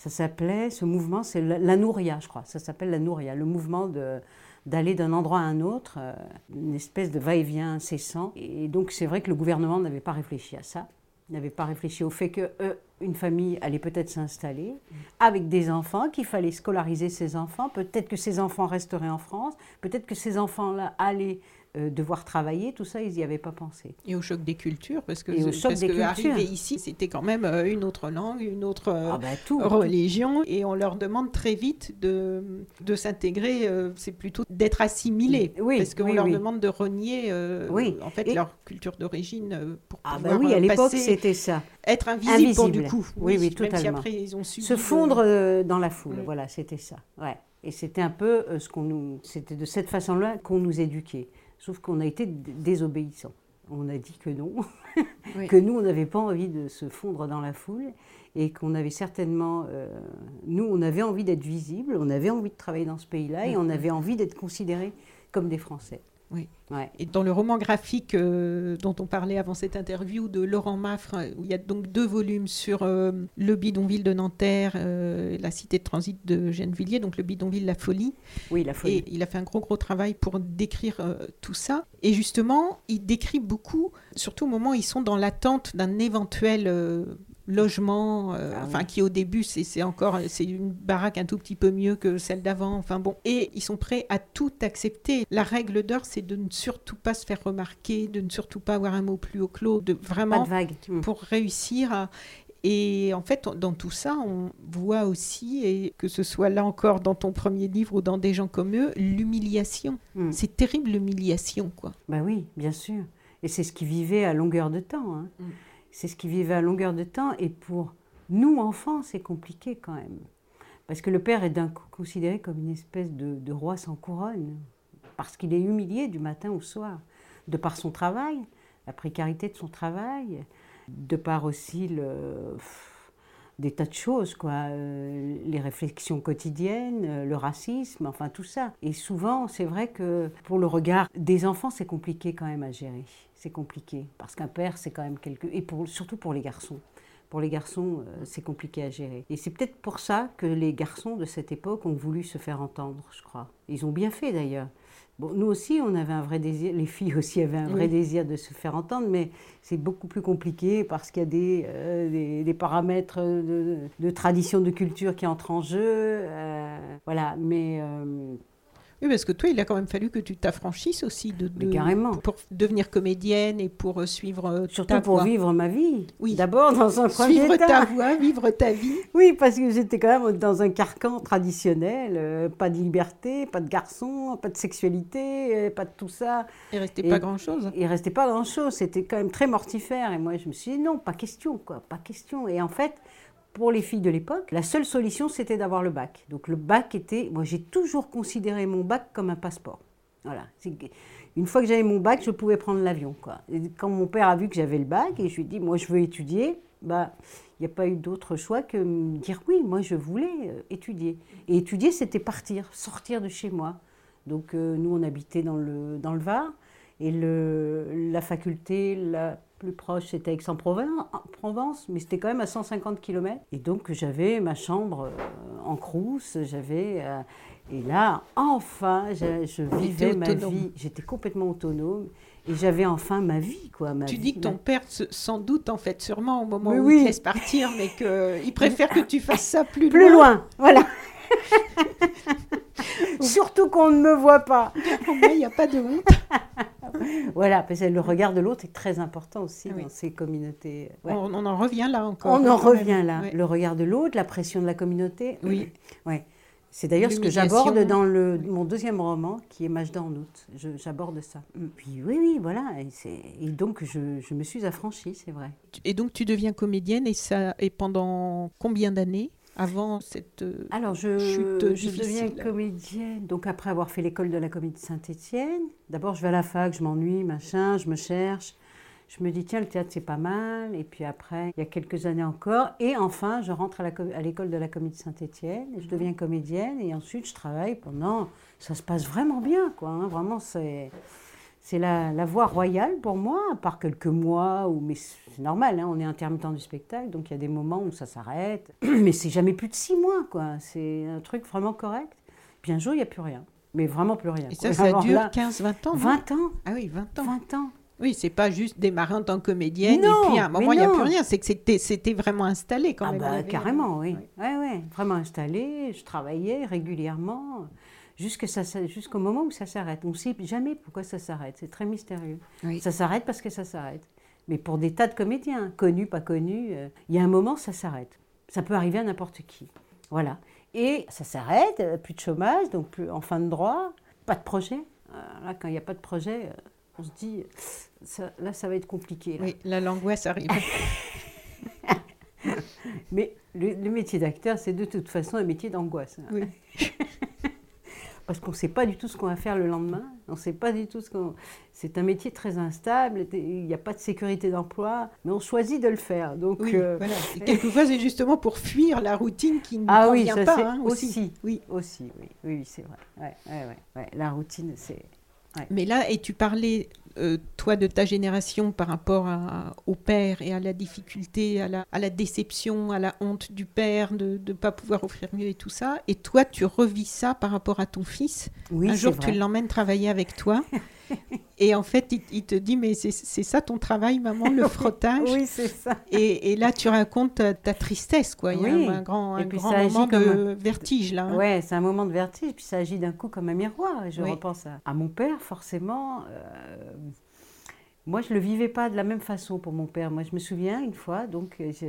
Ça s'appelait, ce mouvement, c'est la, la Nouria, je crois. Ça s'appelle la Nouria, le mouvement de d'aller d'un endroit à un autre, euh, une espèce de va-et-vient incessant. Et donc c'est vrai que le gouvernement n'avait pas réfléchi à ça, n'avait pas réfléchi au fait que euh, une famille allait peut-être s'installer avec des enfants, qu'il fallait scolariser ces enfants, peut-être que ces enfants resteraient en France, peut-être que ces enfants-là allaient euh, devoir travailler, tout ça, ils n'y avaient pas pensé. et au choc des cultures parce que Et au choc parce des que arriver ici c'était quand même euh, une autre langue une autre euh, Ah tout. religion et on leur demande très vite de, de s'intégrer, euh, c'est plutôt d'être assimilés. Oui, parce qu'on oui, leur oui. demande de renier euh, en fait et- leur culture d'origine pour Ah pouvoir ben oui, à l'époque c'était ça. être invisible, pour du coup. Oui, oui, si totalement. après ils ont subi Se fondre dans la foule, voilà, c'était ça. Ouais. Et c'était un peu ce qu'on nous, c'était de cette façon-là qu'on nous éduquait. Sauf qu'on a été d- désobéissants. On a dit que non, (laughs) Oui. que nous on n'avait pas envie de se fondre dans la foule et qu'on avait certainement, euh, nous on avait envie d'être visibles, on avait envie de travailler dans ce pays-là et on avait envie d'être considérés comme des Français. Oui. Ouais. Et dans le roman graphique euh, dont on parlait avant cette interview de Laurent Maffre, euh, où il y a donc deux volumes sur euh, le bidonville de Nanterre, euh, la cité de transit de Gennevilliers, donc le bidonville La Folie. Oui, la folie. Et il a fait un gros, gros travail pour décrire tout ça. Et justement, il décrit beaucoup, surtout au moment où ils sont dans l'attente d'un éventuel logement, euh, Ah oui. enfin qui au début c'est c'est encore c'est une baraque un tout petit peu mieux que celle d'avant. Enfin bon, et ils sont prêts à tout accepter. La règle d'or, c'est de ne surtout pas se faire remarquer, de ne surtout pas avoir un mot plus haut clos, de Pas vraiment de vague. Mm. pour réussir à... Et en fait, dans tout ça, on voit aussi, et que ce soit là encore dans ton premier livre ou dans Des gens comme eux, l'humiliation. Mm. C'est terrible l'humiliation, quoi. Ben oui, bien sûr. Et c'est ce qui vivait à longueur de temps. hein. Mm. C'est ce qui vivait à longueur de temps. Et pour nous, enfants, c'est compliqué quand même. Parce que le père est d'un coup considéré comme une espèce de, roi sans couronne. Parce qu'il est humilié du matin au soir. De par son travail, la précarité de son travail, de par aussi des tas de choses, quoi. Euh, les réflexions quotidiennes, euh, le racisme, enfin tout ça. Et souvent, c'est vrai que pour le regard des enfants, c'est compliqué quand même à gérer. C'est compliqué. Parce qu'un père, c'est quand même quelque. Et pour, surtout pour les garçons. Pour les garçons, euh, c'est compliqué à gérer. Et c'est peut-être pour ça que les garçons de cette époque ont voulu se faire entendre, je crois. Ils ont bien fait d'ailleurs. Bon, nous aussi, on avait un vrai désir, les filles aussi avaient un vrai Oui. désir de se faire entendre, mais c'est beaucoup plus compliqué parce qu'il y a des, euh, des, des paramètres de, de tradition, de culture qui entrent en jeu. euh, voilà, mais euh, Oui, parce que toi, il a quand même fallu que tu t'affranchisses aussi de, de- carrément. pour devenir comédienne et pour euh, suivre euh, Surtout ta pour vivre ma vie. Oui. D'abord, dans un premier Suivre temps. ta voie, vivre ta vie. Oui, parce que j'étais quand même dans un carcan traditionnel. euh, pas de liberté, pas de garçon, pas de sexualité, euh, pas de tout ça. Il restait Et- pas grand-chose. Il restait pas grand-chose. C'était quand même très mortifère. Et moi, je me suis dit, non, pas question, quoi, pas question. Et en fait, pour les filles de l'époque, la seule solution, c'était d'avoir le bac. Donc le bac était... Moi, j'ai toujours considéré mon bac comme un passeport. Voilà. Une fois que j'avais mon bac, je pouvais prendre l'avion, quand mon père a vu que j'avais le bac, et je lui ai dit, moi, je veux étudier, bah... Il n'y a pas eu d'autre choix que me dire oui, moi je voulais euh, étudier. Et étudier, c'était partir, sortir de chez moi. Donc euh, nous, on habitait dans le, dans le Var. Et le, la faculté la plus proche, c'était Aix-en-Provence, Provence, mais c'était quand même à 150 km. Et donc j'avais ma chambre euh, en Crous, j'avais... euh, et là, enfin, je, je vivais ma vie. J'étais complètement autonome. Et j'avais enfin ma vie, quoi. Ma Tu vie, dis que ton ma- père, sans doute, en fait, sûrement au moment Mais où oui. il te laisse partir, mais qu'il préfère que tu fasses ça plus, Plus loin, voilà. (laughs) (laughs) Surtout qu'on ne me voit pas. Au moins, (laughs) il n'y a pas de honte. (laughs) Voilà, parce que le regard de l'autre est très important aussi Oui. dans ces communautés. Ouais. On, on en revient là encore. On en revient là. Ouais. Le regard de l'autre, la pression de la communauté. Oui. Ouais. C'est d'ailleurs ce que j'aborde dans le, mon deuxième roman, qui est Majda en août. J'aborde ça. Mm. Puis oui, oui, voilà. Et donc, je, je me suis affranchie, c'est vrai. Et donc, tu deviens comédienne et, ça, et pendant combien d'années? Avant cette. euh, Alors, je, Chute je deviens comédienne. Donc, après avoir fait l'école de la comédie de Saint-Étienne, d'abord, je vais à la fac, je m'ennuie, machin, je me cherche. Je me dis, tiens, le théâtre, c'est pas mal. Et puis après, il y a quelques années encore. Et enfin, je rentre à l'école de la comédie Saint-Étienne et je deviens comédienne. Et ensuite, je travaille pendant. Ça se passe vraiment bien, quoi. hein. Vraiment, c'est. C'est la, la voie royale pour moi, à part quelques mois, où, mais c'est normal, hein, on est intermittent du spectacle, donc il y a des moments où ça s'arrête. (clears throat) Mais c'est jamais plus de six mois, quoi. C'est un truc vraiment correct. Puis un jour, il n'y a plus rien. Mais vraiment plus rien. Et quoi. ça, ça Alors dure là, 15-20 ans non? 20 ans. Ah oui, 20 ans. 20 ans. Oui, c'est pas juste démarrer en tant que comédienne Non, et puis à un moment, il n'y a plus rien. C'est que c'était- c'était vraiment installé quand Ah même. bah, carrément, oui. Ouais. Ouais, ouais. Vraiment installé, je travaillais régulièrement jusqu'au moment où ça s'arrête. On ne sait jamais pourquoi ça s'arrête. C'est très mystérieux. Oui. Ça s'arrête parce que ça s'arrête. Mais pour des tas de comédiens, connus, pas connus, euh, il y a un moment, ça s'arrête. Ça peut arriver à n'importe qui. Voilà. Et ça s'arrête, euh, plus de chômage, donc plus en fin de droit, pas de projet. Euh, Là, quand il n'y a pas de projet, on se dit, ça- là, ça va être compliqué. là. Oui, la l'angoisse arrive. (laughs) (laughs) Mais le, le métier d'acteur, c'est de toute façon un métier d'angoisse. Oui. (laughs) Parce qu'on ne sait pas du tout ce qu'on va faire le lendemain. On sait pas du tout ce qu'on. C'est un métier très instable. Il n'y a pas de sécurité d'emploi, mais on choisit de le faire. Donc Oui, euh, voilà. Et quelquefois, c'est justement pour fuir la routine qui ne ah oui, convient ça pas c'est hein, aussi. aussi. Oui. aussi, oui, oui, oui, c'est vrai. Ouais, ouais, ouais. La routine, c'est. Mais là, et tu parlais, euh, toi, de ta génération par rapport à- au père et à la difficulté, à la, à la déception, à la honte du père de ne pas pouvoir offrir mieux et tout ça. Et toi, tu revis ça par rapport à ton fils? Oui, Un jour, vrai. tu l'emmènes travailler avec toi? (laughs) et en fait, il, il te dit, mais c'est ça ton travail, maman, le (laughs) frottage. Oui, c'est ça. Et, et là, tu racontes ta, ta tristesse, quoi. Il y a Oui. un, un grand, un moment de vertige, là. hein. Ouais, c'est un moment de vertige, puis ça agit d'un coup comme un miroir. Et je Oui. repense à, à mon père, forcément. euh, moi, je ne le vivais pas de la même façon pour mon père. Moi, je me souviens une fois, donc, euh, il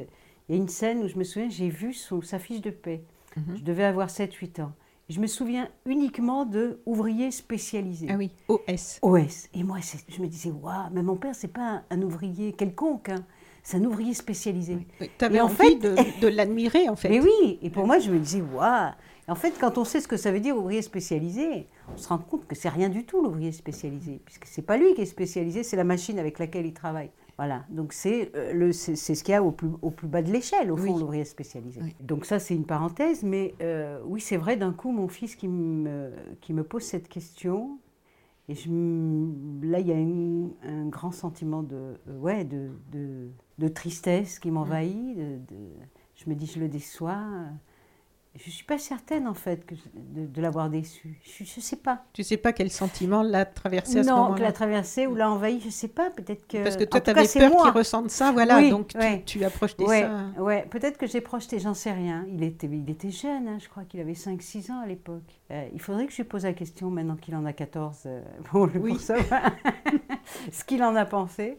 y a une scène où je me souviens, j'ai vu son, sa fiche de paix. Mhm. Je devais avoir 7-8 ans. Je me souviens uniquement de ouvrier spécialisé. Ah oui, OS. OS. Et moi, je me disais, waouh, mais mon père, c'est pas un, un ouvrier quelconque, hein. c'est un ouvrier spécialisé. Tu avais Et en envie fait- de, (laughs) de l'admirer, en fait. Mais oui, et pour moi, je me disais, waouh. En fait, quand on sait ce que ça veut dire ouvrier spécialisé, on se rend compte que c'est rien du tout l'ouvrier spécialisé, puisque c'est pas lui qui est spécialisé, c'est la machine avec laquelle il travaille. Voilà, donc c'est euh, c'est ce qu'il y a au plus, au plus bas de l'échelle, au fond, Oui. l'ouvrier spécialisé. Oui. Donc ça, c'est une parenthèse, mais euh, oui, c'est vrai, d'un coup, mon fils qui me, qui me pose cette question, et je, là, il y a une- un grand sentiment de, euh, ouais, de, de, de tristesse qui m'envahit. de- je me dis, je le déçois. Je suis pas certaine en fait que, de, de l'avoir déçu. Je, je sais pas. Tu sais pas quel sentiment l'a traversé à ce non, moment-là que l'a traversé ou l'a envahi, je sais pas. Peut-être que. Parce que toi, tu cas, avais c'est peur qu'il ressente ça, voilà, Oui, donc tu- ouais. tu, as projeté Ouais, ça. ouais. peut-être que j'ai projeté, j'en sais rien. Il était, il était jeune, hein, je crois qu'il avait 5-6 ans à l'époque. Euh, il faudrait que je lui pose la question maintenant qu'il en a 14 euh, (laughs) pour, le- Oui. pour savoir (laughs) ce qu'il en a pensé.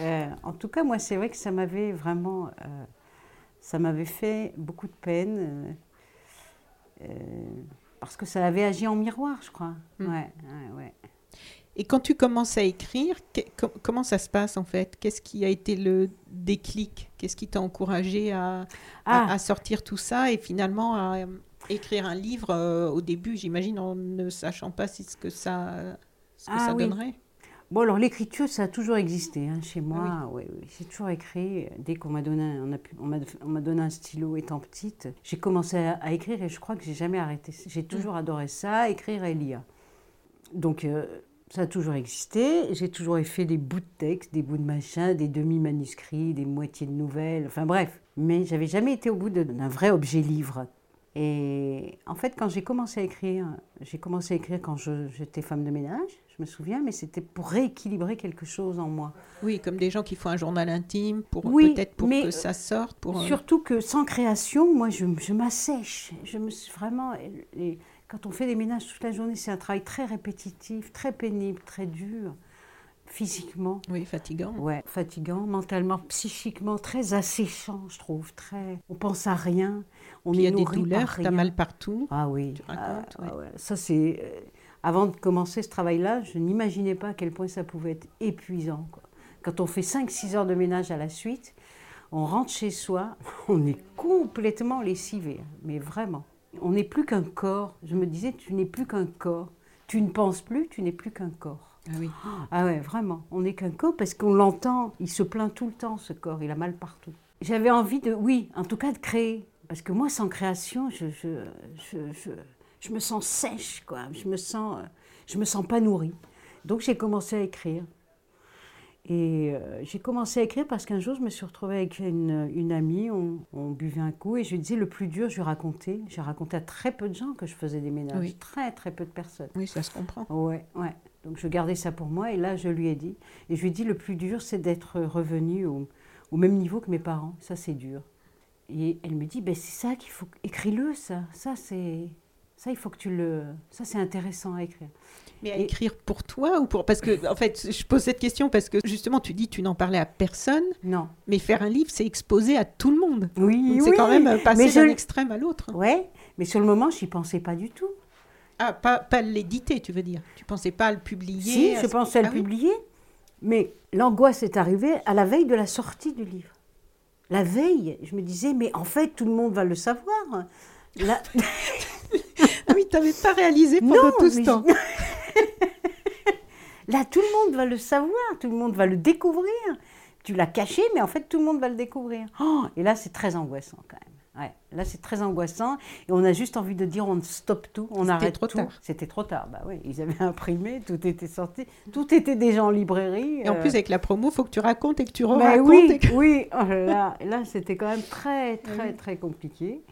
Euh, en tout cas, moi, c'est vrai que ça m'avait vraiment. euh, ça m'avait fait beaucoup de peine. Euh, parce que ça avait agi en miroir, je crois. Mm. Ouais, ouais, ouais. Et quand tu commences à écrire, que- comment ça se passe en fait? Qu'est-ce qui a été le déclic? Qu'est-ce qui t'a encouragé à, à- Ah. à sortir tout ça et finalement à euh, écrire un livre euh, au début, j'imagine, en ne sachant pas si ce que ça, ce que Ah ça oui. donnerait? Bon, alors l'écriture, ça a toujours existé hein, chez moi. Ah Oui, oui. J'ai toujours écrit. Dès qu'on m'a donné, un- on a pu- on m'a on m'a donné un stylo étant petite, j'ai commencé à, à écrire et je crois que j'ai jamais arrêté. J'ai Mm. toujours adoré ça, écrire et lire. Donc, euh, ça a toujours existé. J'ai toujours fait des bouts de texte, des bouts de machin, des demi-manuscrits, des moitiés de nouvelles, enfin bref. Mais j'avais jamais été au bout de- d'un vrai objet livre. Et en fait, quand j'ai commencé à écrire, j'ai commencé à écrire quand j'étais femme de ménage, je me souviens, mais c'était pour rééquilibrer quelque chose en moi. Oui, comme des gens qui font un journal intime, pour Oui, peut-être pour que ça sorte. Pour, euh, Surtout que sans création, moi, je, je m'assèche. Je me suis vraiment. quand on fait des ménages toute la journée, c'est un travail très répétitif, très pénible, très dur, physiquement. Oui, fatigant. Ouais, fatigant, mentalement, psychiquement, très asséchant, je trouve. Très. On pense à rien. On Puis il y est a des douleurs, t'as mal partout. Ah oui. Tu racontes, Ah, ouais. ah ouais. Ça, c'est. euh, avant de commencer ce travail-là, je n'imaginais pas à quel point ça pouvait être épuisant. quoi. Quand on fait 5-6 heures de ménage à la suite, on rentre chez soi, (laughs) on est complètement lessivé, hein, mais vraiment. On n'est plus qu'un corps. Je me disais, tu n'es plus qu'un corps. Tu ne penses plus, tu n'es plus qu'un corps. Ah oui. Ah ouais, vraiment. On n'est qu'un corps parce qu'on l'entend. Il se plaint tout le temps, ce corps. Il a mal partout. J'avais envie de, oui, en tout cas de créer. Parce que moi, sans création, je, je, je, je, je me sens sèche, quoi. Je me sens, euh, je me sens pas nourrie. Donc j'ai commencé à écrire. Et euh, j'ai commencé à écrire parce qu'un jour, je me suis retrouvée avec une, une amie, on, on buvait un coup et je lui disais le plus dur, je lui racontais. J'ai raconté à très peu de gens que je faisais des ménages. Oui. Très, très peu de personnes. Oui, ça se comprend. Ouais, ouais. Donc je gardais ça pour moi et là je lui ai dit. Et je lui ai dit le plus dur c'est d'être revenu au, au même niveau que mes parents. Ça c'est dur. Et elle me dit ben, c'est ça qu'il faut. Écris-le ça. Ça c'est. Ça il faut que tu le. Ça c'est intéressant à écrire. Mais à Et- écrire pour toi ou pour... Parce que, en fait, je pose cette question parce que, justement, tu dis tu n'en parlais à personne, Non. mais faire un livre, c'est exposé à tout le monde. Oui, c'est quand même passer Mais je- d'un extrême à l'autre. Ouais, mais sur le moment j'y pensais pas du tout. Ah, pas, pas l'éditer, tu veux dire. Tu pensais pas à le publier Si, je pensais à le Ah oui publier, mais l'angoisse est arrivée à la veille de la sortie du livre. La veille, je me disais, mais en fait, tout le monde va le savoir. La- (laughs) oui, tu n'avais pas réalisé pendant Non, tout ce mais temps. (laughs) Là, tout le monde va le savoir, tout le monde va le découvrir. Tu l'as caché, mais en fait, tout le monde va le découvrir. Oh, et là, c'est très angoissant quand même. Ouais, là, c'est très angoissant. Et on a juste envie de dire, on stoppe tout, on C'était arrête trop tout. tard. C'était trop tard. Bah oui, ils avaient (laughs) imprimé, tout était sorti, tout était déjà en librairie. Et en euh, plus, avec la promo, il faut que tu racontes et que tu mais racontes. oui, oui. (laughs) Oh là là, c'était quand même très, très, Oui. très compliqué.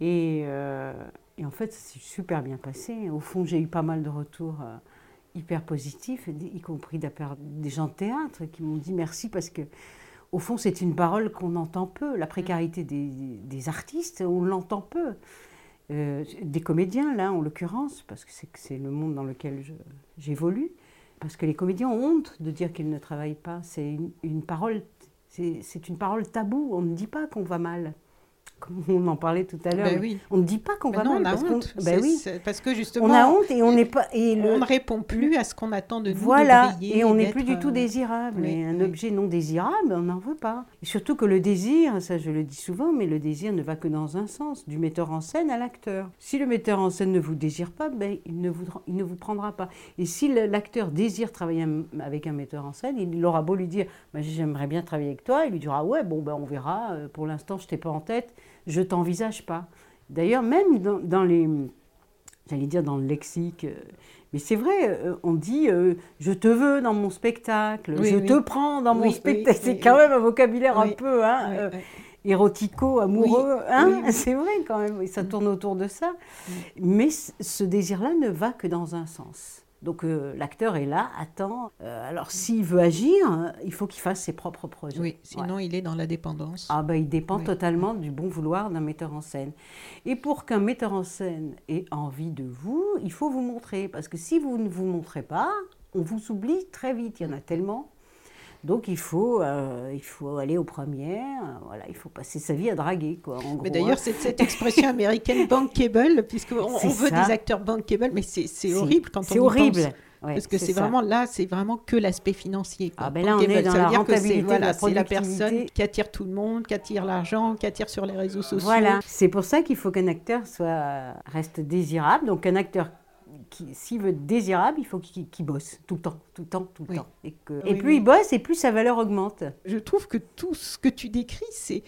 Et, euh, et en fait, ça s'est super bien passé. Au fond, j'ai eu pas mal de retours euh, hyper positifs, y compris des gens de théâtre qui m'ont dit merci parce que, au fond, c'est une parole qu'on entend peu. La précarité des, des artistes, on l'entend peu. Euh, des comédiens, là, en l'occurrence, parce que c'est le monde dans lequel j'évolue. Parce que les comédiens ont honte de dire qu'ils ne travaillent pas. C'est une, une parole, c'est c'est une parole taboue. On ne dit pas qu'on va mal. Comme on en parlait tout à l'heure. Ben oui. On ne dit pas qu'on Ben va non, mal. on a parce honte. ben oui. Parce que justement, On a honte et on n'est pas. Et le- on ne répond plus à ce qu'on attend de nous. voilà, et on n'est plus du tout euh, désirable. oui, et un objet non désirable, on n'en veut pas. Et surtout que le désir, ça je le dis souvent, mais le désir ne va que dans un sens, du metteur en scène à l'acteur. Si le metteur en scène ne vous désire pas, ben, il, ne vous, il ne vous prendra pas. Et si l'acteur désire travailler avec un metteur en scène, il aura beau lui dire Ben, J'aimerais bien travailler avec toi, il lui dira Ouais, bon, ben, on verra, euh, pour l'instant je t'ai pas en tête, je t'envisage pas. D'ailleurs, même dans, dans les j'allais dire dans le lexique. euh, Mais c'est vrai, euh, on dit euh, je te veux dans mon spectacle, Oui, je oui. te prends dans mon Oui, spectacle. c'est quand même un vocabulaire un peu. hein, euh, érotico, amoureux. Hein. (laughs) C'est vrai quand même, ça tourne autour de ça. Mais ce désir-là ne va que dans un sens. Donc euh, l'acteur est là, attend. Euh, alors s'il veut agir, hein, il faut qu'il fasse ses propres projets. Oui, sinon Ouais. il est dans la dépendance. Ah bah, il dépend Oui. totalement du bon vouloir d'un metteur en scène. Et pour qu'un metteur en scène ait envie de vous, il faut vous montrer. Parce que si vous ne vous montrez pas, on vous oublie très vite. Il y en a tellement. Donc il faut, euh, il faut aller aux premières. euh, Voilà, il faut passer sa vie à draguer, quoi. en Mais d'ailleurs, hein. c'est cette expression américaine (laughs) bankable, puisqu'on on veut ça. des acteurs bankable, mais c'est horrible quand on C'est horrible. pense. Ouais, Parce que c'est vraiment là, c'est vraiment que l'aspect financier. quoi. Ah, ben là, on est dans ça veut la dire que c'est voilà, la la personne qui attire tout le monde, qui attire l'argent, qui attire sur les réseaux sociaux. Voilà, c'est pour ça qu'il faut qu'un acteur soit, reste désirable. Donc un acteur, s'il veut être désirable, il faut qu'il bosse tout le temps, tout le temps, tout le Oui. temps. Et, que- Oui, plus oui. il bosse, et plus sa valeur augmente. Je trouve que tout ce que tu décris, c'est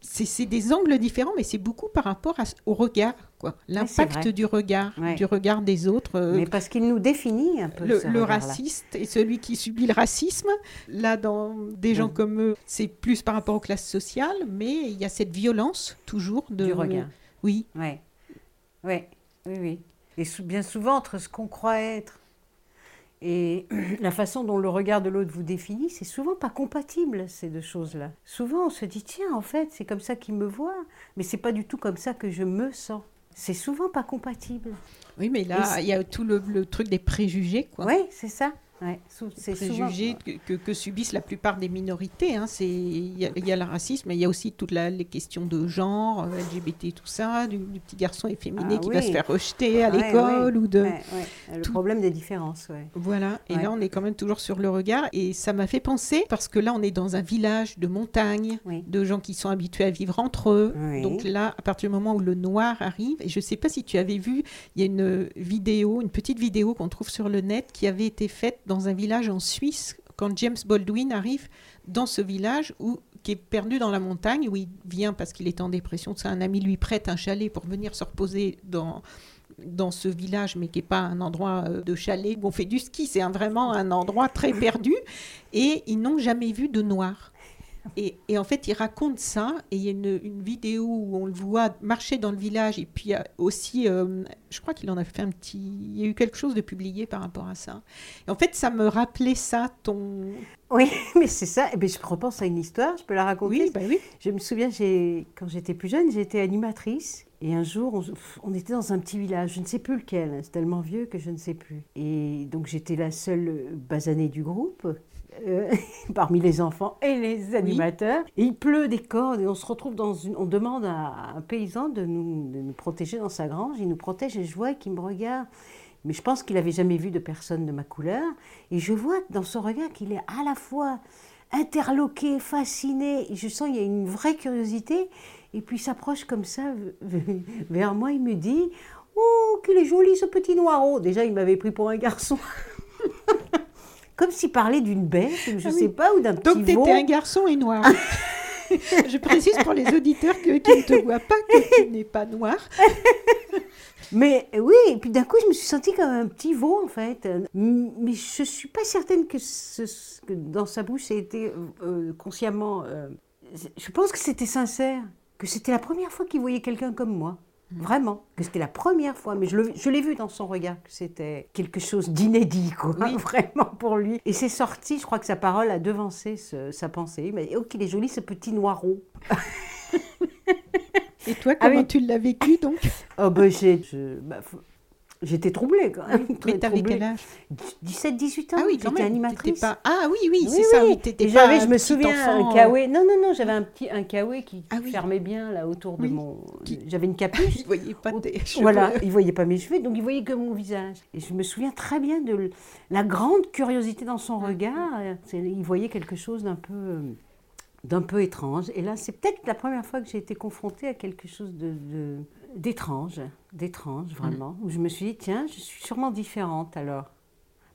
c'est des angles différents, mais c'est beaucoup par rapport à- au regard, quoi. L'impact du regard, Ouais. du regard des autres. euh, Mais parce qu'il nous définit un peu le, ce le regard-là. raciste et celui qui subit le racisme. Là, dans des gens Mm. comme eux, c'est plus par rapport aux classes sociales, mais il y a cette violence toujours de Du regard. Oui, Ouais. Ouais. Oui, oui. Et bien souvent, entre ce qu'on croit être et (clears throat) la façon dont le regard de l'autre vous définit, c'est souvent pas compatible, ces deux choses-là. Souvent, on se dit, tiens, en fait, c'est comme ça qu'il me voit, mais c'est pas du tout comme ça que je me sens. C'est souvent pas compatible. oui, mais là, il y a tout le, le truc des préjugés, quoi. Oui, c'est ça. Ouais. C'est préjugés souvent... que, subissent la plupart des minorités. hein. Il y, a- il y a le racisme, mais il y a aussi toutes les questions de genre, euh, LGBT, tout ça, du, du petit garçon efféminé Ah qui va oui. se faire rejeter à Ouais, l'école ouais. ou de... Le tout- problème des différences. Voilà, et là on est quand même toujours sur le regard, et ça m'a fait penser, parce que là on est dans un village de montagne, Oui. de gens qui sont habitués à vivre entre eux. Oui. Donc là, à partir du moment où le noir arrive, et je ne sais pas si tu avais vu, il y a une vidéo, une petite vidéo qu'on trouve sur le net qui avait été faite dans un village en Suisse, quand James Baldwin arrive dans ce village où qui est perdu dans la montagne, où il vient parce qu'il est en dépression. C'est un ami lui prête un chalet pour venir se reposer dans dans ce village, mais qui n'est pas un endroit euh, de chalet où on fait du ski, c'est vraiment un endroit très perdu, et ils n'ont jamais vu de noir. Et, et en fait, il raconte ça, et il y a une, une vidéo où on le voit marcher dans le village, et puis a aussi, euh, je crois qu'il en a fait un petit, il y a eu quelque chose de publié par rapport à ça. Et en fait, ça me rappelait ça, ton... Oui, (laughs) mais c'est ça. Eh bien, je repense à une histoire, je peux la raconter. Oui, bah oui. Je me souviens, j'ai- quand j'étais plus jeune, j'étais animatrice. Et un jour, on, on était dans un petit village, je ne sais plus lequel, hein, c'est tellement vieux que je ne sais plus. Et donc j'étais la seule basanée du groupe, euh, (laughs) parmi les enfants et les animateurs. Et il pleut des cordes et on se retrouve dans une... On demande à un paysan de nous, de nous protéger dans sa grange. Il nous protège et je vois qu'il me regarde. Mais je pense qu'il n'avait jamais vu de personne de ma couleur. Et je vois dans son regard qu'il est à la fois interloqué, fasciné. Et je sens qu'il y a une vraie curiosité. Et puis il s'approche comme ça vers moi. Il me dit Oh, qu'il est joli ce petit noireau. Déjà, il m'avait pris pour un garçon. (laughs) comme s'il parlait d'une bête, ou je Ah ne oui. sais pas, ou d'un Donc, petit tu veau. étais un garçon et noir. (laughs) je précise pour les auditeurs que, qui ne te voient pas que tu n'es pas noir. (laughs) Mais euh, oui, et puis d'un coup, je me suis sentie comme un petit veau, en fait. Euh, Mais je ne suis pas certaine que, ce- que dans sa bouche, ça a été euh, consciemment... euh, je pense que c'était sincère, que c'était la première fois qu'il voyait quelqu'un comme moi. Vraiment, que c'était la première fois, mais je l'ai vu dans son regard, que c'était quelque chose d'inédit, quoi, (laughs) vraiment pour lui. Et c'est sorti, je crois que sa parole a devancé ce- sa pensée. Il m'a dit, oh, qu'il est joli ce petit noireau. (laughs) Et toi, Ah comment oui. tu l'as vécu donc? Oh, ben, j'ai- je- bah, j'étais troublée, quand même. très Mais t'avais quel âge 17-18 ans, Ah oui, quand même. animatrice. Pas... Ah oui, oui, Oui, c'est ça. oui. Oui, Et pas j'avais, je me souviens, enfant, un euh, kawaii. Non, non, non, j'avais un petit un kawaii qui Ah oui. fermait bien là autour de Oui. mon. Qui- J'avais une (laughs) capuche. Je voyais pas tes (laughs) cheveux. Voilà, il voyait pas mes cheveux, donc il voyait que mon visage. Et je me souviens très bien de la grande curiosité dans son regard. C'est- Il voyait quelque chose d'un peu, euh, d'un peu étrange. Et là, c'est peut-être la première fois que j'ai été confrontée à quelque chose de, de- d'étrange, d'étrange vraiment, où je me suis dit tiens, je suis sûrement différente alors.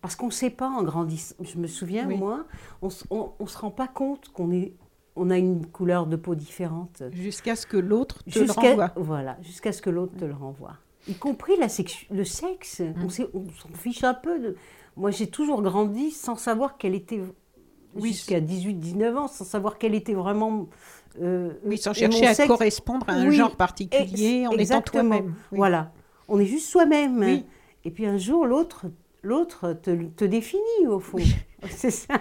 Parce qu'on ne sait pas en grandissant. Je me souviens, Oui. moi, on ne se rend pas compte qu'on est, on a une couleur de peau différente. Jusqu'à ce que l'autre te le renvoie. voilà, jusqu'à ce que l'autre te le renvoie. Y compris la sexu- le sexe. Mm. On s'en fiche un peu. De... Moi, j'ai toujours grandi sans savoir quelle était, Oui. jusqu'à 18-19 ans, sans savoir quelle était vraiment Euh, Oui, sans chercher à sexe- correspondre à un Oui, genre particulier, en étant exactement. toi-même. Oui. Voilà, on est juste soi-même. Oui. Et puis un jour, l'autre, l'autre te, te définit au fond. (laughs) (laughs) C'est ça.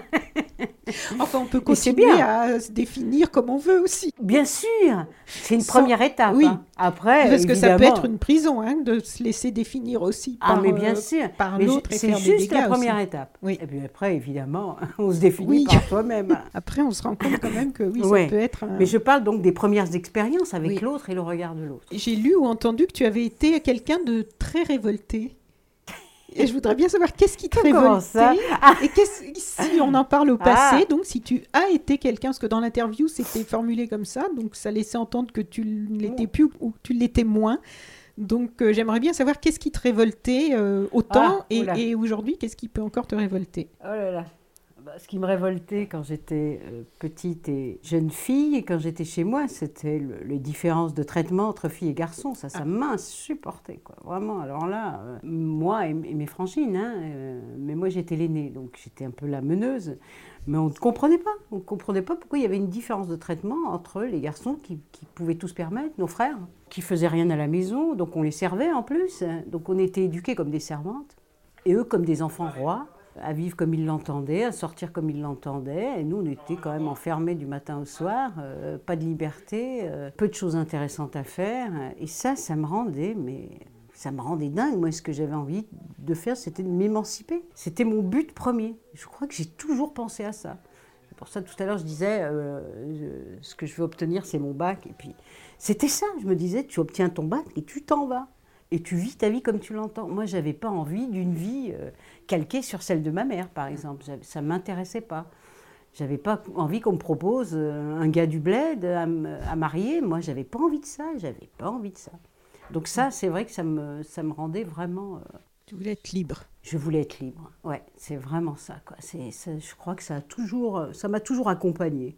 Enfin, on peut continuer bien. à se définir comme on veut aussi. Bien sûr, c'est une Sans- première étape. Oui. hein. Après, Parce que ça peut être une prison, hein, de se laisser définir aussi Ah, par, mais bien euh, sûr. par Mais l'autre et C'est faire des juste la première aussi. étape. Oui. Et puis après, évidemment, (laughs) on se définit Oui. par soi-même. (laughs) Après, on se rend compte quand même que oui, Ouais. ça peut être un- Mais je parle donc des premières expériences avec l'autre et le regard de l'autre. J'ai lu ou entendu que tu avais été quelqu'un de très révolté. Et je voudrais bien savoir qu'est-ce qui te révoltait ça et si on en parle au passé, Ah. donc si tu as été quelqu'un, parce que dans l'interview c'était formulé comme ça, donc ça laissait entendre que tu ne l'étais plus ou que tu l'étais moins. Donc euh, j'aimerais bien savoir qu'est-ce qui te révoltait euh, autant Ah, et, et aujourd'hui qu'est-ce qui peut encore te révolter? Oh là là. Ce qui me révoltait quand j'étais euh, petite et jeune fille, et quand j'étais chez moi, c'était le- les différences de traitement entre filles et garçons. Ça, ça m'insupportait, quoi. Vraiment. Alors là, euh, moi et, et mes frangines, hein, euh, mais moi j'étais l'aînée, donc j'étais un peu la meneuse. Mais on ne comprenait pas. On ne comprenait pas pourquoi il y avait une différence de traitement entre les garçons qui, qui pouvaient tout se permettre, nos frères, qui faisaient rien à la maison, donc on les servait en plus. Donc on était éduqués comme des servantes, et eux comme des enfants rois à vivre comme ils l'entendaient, à sortir comme ils l'entendaient. Et nous, on était quand même enfermés du matin au soir, euh, pas de liberté, euh, peu de choses intéressantes à faire. Et ça, ça me rendait, mais ça me rendait dingue. Moi, ce que j'avais envie de faire, c'était de m'émanciper. C'était mon but premier. Je crois que j'ai toujours pensé à ça. C'est pour ça, tout à l'heure, je disais, euh, ce que je veux obtenir, c'est mon bac. Et puis, c'était ça. Je me disais, tu obtiens ton bac et tu t'en vas. Et tu vis ta vie comme tu l'entends. Moi, j'avais pas envie d'une vie calquée sur celle de ma mère, par exemple. Ça m'intéressait pas. J'avais pas envie qu'on me propose euh, un gars du bled à marier. Moi, j'avais pas envie de ça. J'avais pas envie de ça. Donc ça, c'est vrai que ça me, ça me rendait vraiment. euh, Tu voulais être libre. je voulais être libre. Ouais, c'est vraiment ça. Quoi. C'est, ça- je crois que ça a toujours, ça m'a toujours accompagnée.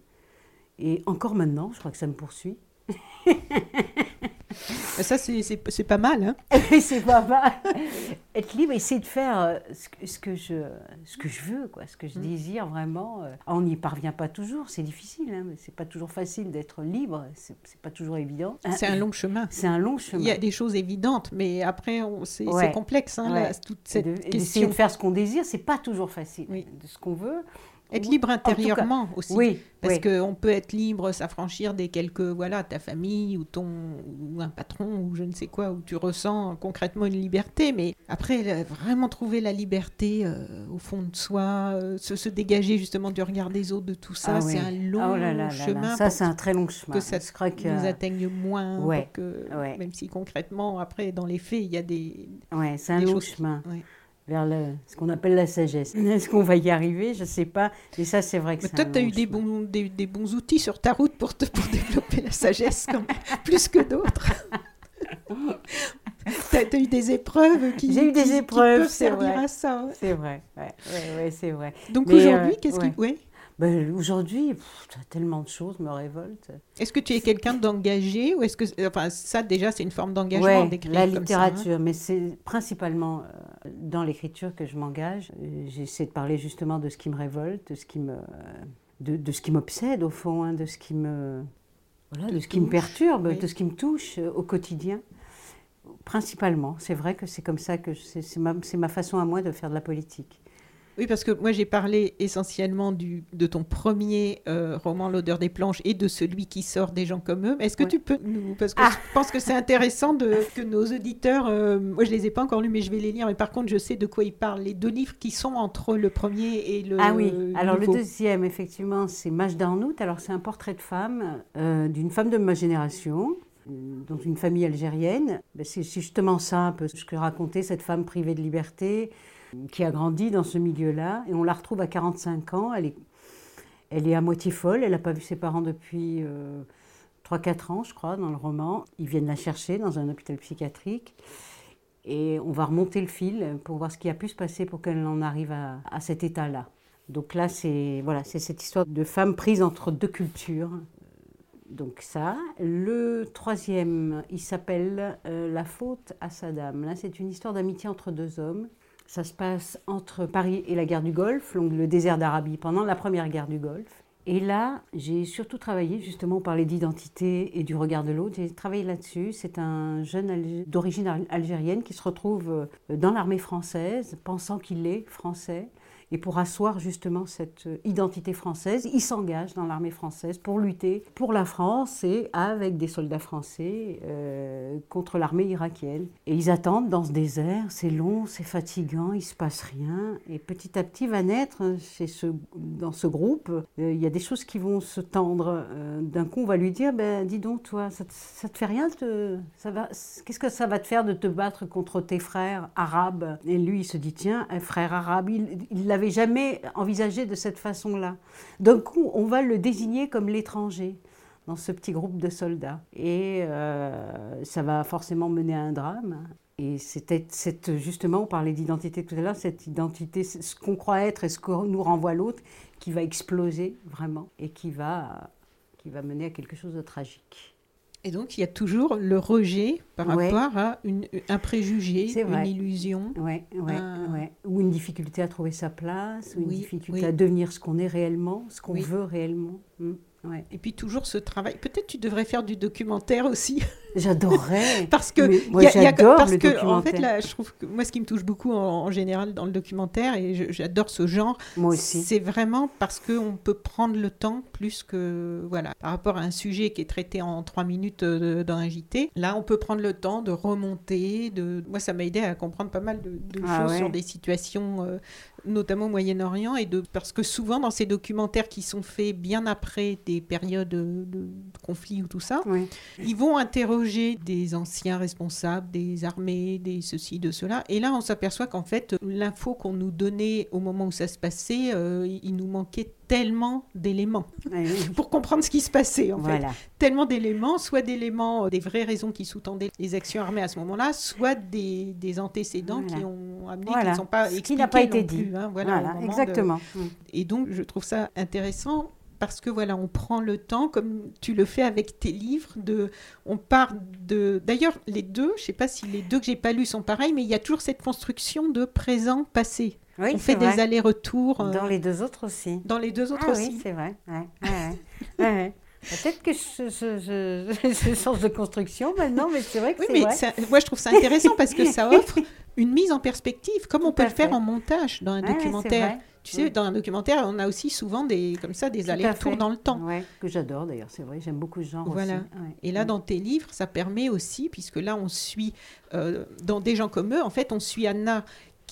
Et encore maintenant, je crois que ça me poursuit. Ça c'est, pas mal. Hein (laughs) c'est pas mal. Être libre, essayer de faire euh, ce que, ce que je, ce que je veux, quoi, ce que je désire vraiment. euh. On n'y parvient pas toujours, c'est difficile. Hein, c'est pas toujours facile d'être libre. C'est, pas toujours évident. c'est un long chemin. C'est un long chemin. Il y a des choses évidentes, mais après, c'est, Ouais. complexe, hein, Ouais. là, toute Et cette de- question. de faire ce qu'on désire, c'est pas toujours facile. Oui. De ce qu'on veut. Être libre cas- intérieurement aussi. Oui, Parce oui. qu'on peut être libre, s'affranchir des quelques, voilà, ta famille ou ton, ou un patron ou je ne sais quoi, où tu ressens concrètement une liberté. Mais après, là, vraiment trouver la liberté euh, au fond de soi, euh, se, se dégager justement du regard des autres, de tout ça, Ah c'est oui. un long Oh là là là là. chemin Ça, c'est un très long chemin. que ça je crois que nous atteigne moins. Ouais, que, ouais. Même si concrètement, après, dans les faits, il y a des... ouais, c'est un long chemin ouais. Vers le, ce qu'on appelle la sagesse. (laughs) Est-ce qu'on va y arriver? Je sais pas. Mais ça, c'est vrai que Mais toi, tu as eu des bons, des, des bons outils sur ta route pour, te, pour développer la sagesse, quand même, (laughs) plus que d'autres. (laughs) tu as, eu des épreuves qui, J'ai eu des qui- qui épreuves, peuvent c'est servir vrai. à ça. C'est vrai. Ouais, ouais, ouais, c'est vrai. Donc aujourd'hui, euh, qu'est-ce ouais. qui... Ben, Aujourd'hui, tellement de choses me révoltent. Est-ce que tu es quelqu'un d'engagé ou est-ce que... Enfin, ça, déjà, c'est une forme d'engagement Ouais, d'écrire la ça, hein. littérature, mais c'est principalement euh, dans l'écriture que je m'engage. Euh, J'essaie de parler justement de ce qui me révolte, de ce qui me, de, de ce qui m'obsède au fond, hein, de ce qui me, voilà, de ce qui me perturbe, oui. de ce qui me touche euh, au quotidien. Principalement, c'est vrai que c'est comme ça que ma, c'est ma façon à moi de faire de la politique. Oui, parce que moi j'ai parlé essentiellement du, de ton premier euh, roman, L'odeur des planches, et de celui qui sort des gens comme eux. Est-ce que Ouais. tu peux nous... Parce que Ah. je pense que c'est intéressant de, que nos auditeurs... euh, moi je les ai pas encore lus, mais je vais les lire. Mais par contre, je sais de quoi ils parlent. Les deux livres qui sont entre le premier et le Ah oui, alors nouveau. le deuxième, effectivement, c'est Mage d'Arnout. Alors c'est un portrait de femme, euh, d'une femme de ma génération, dans une famille algérienne. Ben, c'est justement ça un peu ce que racontait cette femme privée de liberté, qui a grandi dans ce milieu-là. Et on la retrouve à 45 ans. Elle est, elle est à moitié folle. Elle n'a pas vu ses parents depuis euh, 3-4 ans, je crois, dans le roman. Ils viennent la chercher dans un hôpital psychiatrique. Et on va remonter le fil pour voir ce qui a pu se passer pour qu'elle en arrive à, à cet état-là. Donc là, c'est voilà, cette histoire de femme prise entre deux cultures. Donc ça. Le troisième, il s'appelle euh, La faute à Saddam. Là, c'est une histoire d'amitié entre deux hommes. Ça se passe entre Paris et la guerre du Golfe, donc le désert d'Arabie, pendant la première guerre du Golfe. Et là, j'ai surtout travaillé, justement, on parlait d'identité et du regard de l'autre. J'ai travaillé là-dessus. C'est un jeune d'origine al- algérienne qui se retrouve euh, dans l'armée française, pensant qu'il est français. Et pour asseoir justement cette euh, identité française, il s'engage dans l'armée française pour lutter pour la France et avec des soldats français euh, contre l'armée irakienne. Et ils attendent dans ce désert, c'est long, c'est fatigant, il se passe rien. Et petit à petit va naître ce, dans ce groupe, euh, il y a des choses qui vont se tendre. D'un coup, on va lui dire, ben, dis donc, toi, ça, ça te fait rien Qu'est-ce que ça va te faire de te battre contre tes frères arabes? Et lui, il se dit, tiens, un frère arabe, il ne jamais envisagé de cette façon-là. D'un coup, on va le désigner comme l'étranger dans ce petit groupe de soldats. Et euh, ça va forcément mener à un drame. Et c'était justement, on parlait d'identité tout à l'heure, cette identité, ce qu'on croit être et ce que nous renvoie l'autre, qui va exploser vraiment et qui va, qui va mener à quelque chose de tragique. Et donc, il y a toujours le rejet par Ouais. rapport à une- un préjugé, une illusion. Ouais, ouais, Ah. ouais. Ou une difficulté à trouver sa place, ou une Oui, difficulté oui. à devenir ce qu'on est réellement, ce qu'on Oui. veut réellement. Mm, ouais. Et puis toujours ce travail. Peut-être tu devrais faire du documentaire aussi. (laughs) J'adorerais. Parce que, moi, y a- y a- j'adore parce le que, en fait, là, je trouve que moi, ce qui me touche beaucoup en, en général dans le documentaire, et j'adore ce genre, Moi aussi. c'est vraiment parce qu'on peut prendre le temps plus que, voilà, par rapport à un sujet qui est traité en trois minutes euh, dans un JT. Là, on peut prendre le temps de remonter. De... Moi, ça m'a aidé à comprendre pas mal de, de Ah choses ouais. sur des situations, euh, notamment au Moyen-Orient, et de parce que souvent dans ces documentaires qui sont faits bien après des périodes de, de conflit ou tout ça, ils vont interroger des anciens responsables, des armées, des ceci, de cela. Et là, on s'aperçoit qu'en fait, l'info qu'on nous donnait au moment où ça se passait, euh, il nous manquait tellement d'éléments Ouais, oui. (laughs) pour comprendre ce qui se passait, en fait. Tellement d'éléments, soit d'éléments, euh, des vraies raisons qui sous-tendaient les actions armées à ce moment-là, soit des, des antécédents Voilà. qui ont amené, Voilà. qui ne sont pas Ce qui n'a pas été dit. plus, hein, voilà, de- exactement. Et donc, je trouve ça intéressant parce que voilà, on prend le temps, comme tu le fais avec tes livres, de, on part de. D'ailleurs, les deux, je sais pas si les deux que j'ai pas lus sont pareils, mais il y a toujours cette construction de présent-passé. Oui, on fait des allers-retours euh, Dans les deux autres aussi. dans les deux autres ah aussi. oui, c'est vrai. Ouais, ouais, ouais. Ouais, ouais. (laughs) Peut-être que je, je, je, je change de construction maintenant, mais c'est vrai que Oui, mais vrai. ça- moi je trouve ça intéressant parce que ça (laughs) offre une mise en perspective, comme on peut le faire fait. en montage dans un documentaire. Tu sais, Oui. dans un documentaire, on a aussi souvent des comme ça des allers-retours dans le temps. Ouais, que j'adore d'ailleurs, c'est vrai, j'aime beaucoup ce genre Voilà. aussi. Ouais. Et là, dans tes livres, ça permet aussi, puisque là, on suit, euh, dans Des gens comme eux, en fait, on suit Anna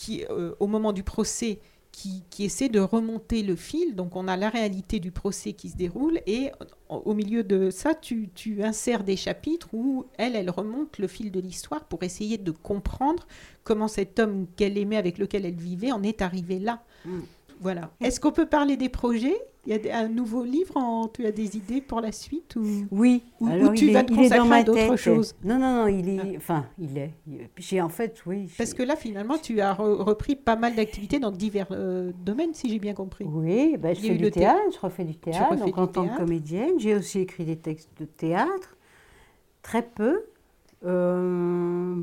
qui, euh, au moment du procès, qui, essaie de remonter le fil. Donc, on a la réalité du procès qui se déroule, et au au milieu de ça, tu, tu insères des chapitres où elle, elle remonte le fil de l'histoire pour essayer de comprendre comment cet homme qu'elle aimait, avec lequel elle vivait, en est arrivé là. Mm. Voilà. Est-ce qu'on peut parler des projets? Il y a des- un nouveau livre en- Tu as des idées pour la suite ou... Oui, Ou- alors ou tu il, vas est, te consacrer à d'autres choses? Non, non, non, il est. Enfin, il est. J'ai en fait, oui. Parce que là, finalement, tu as re- repris pas mal d'activités dans divers euh, domaines, si j'ai bien compris. Oui, ben, je fais du thé- théâtre, je refais du théâtre, donc en tant que comédienne. J'ai aussi écrit des textes de théâtre, très peu. Euh,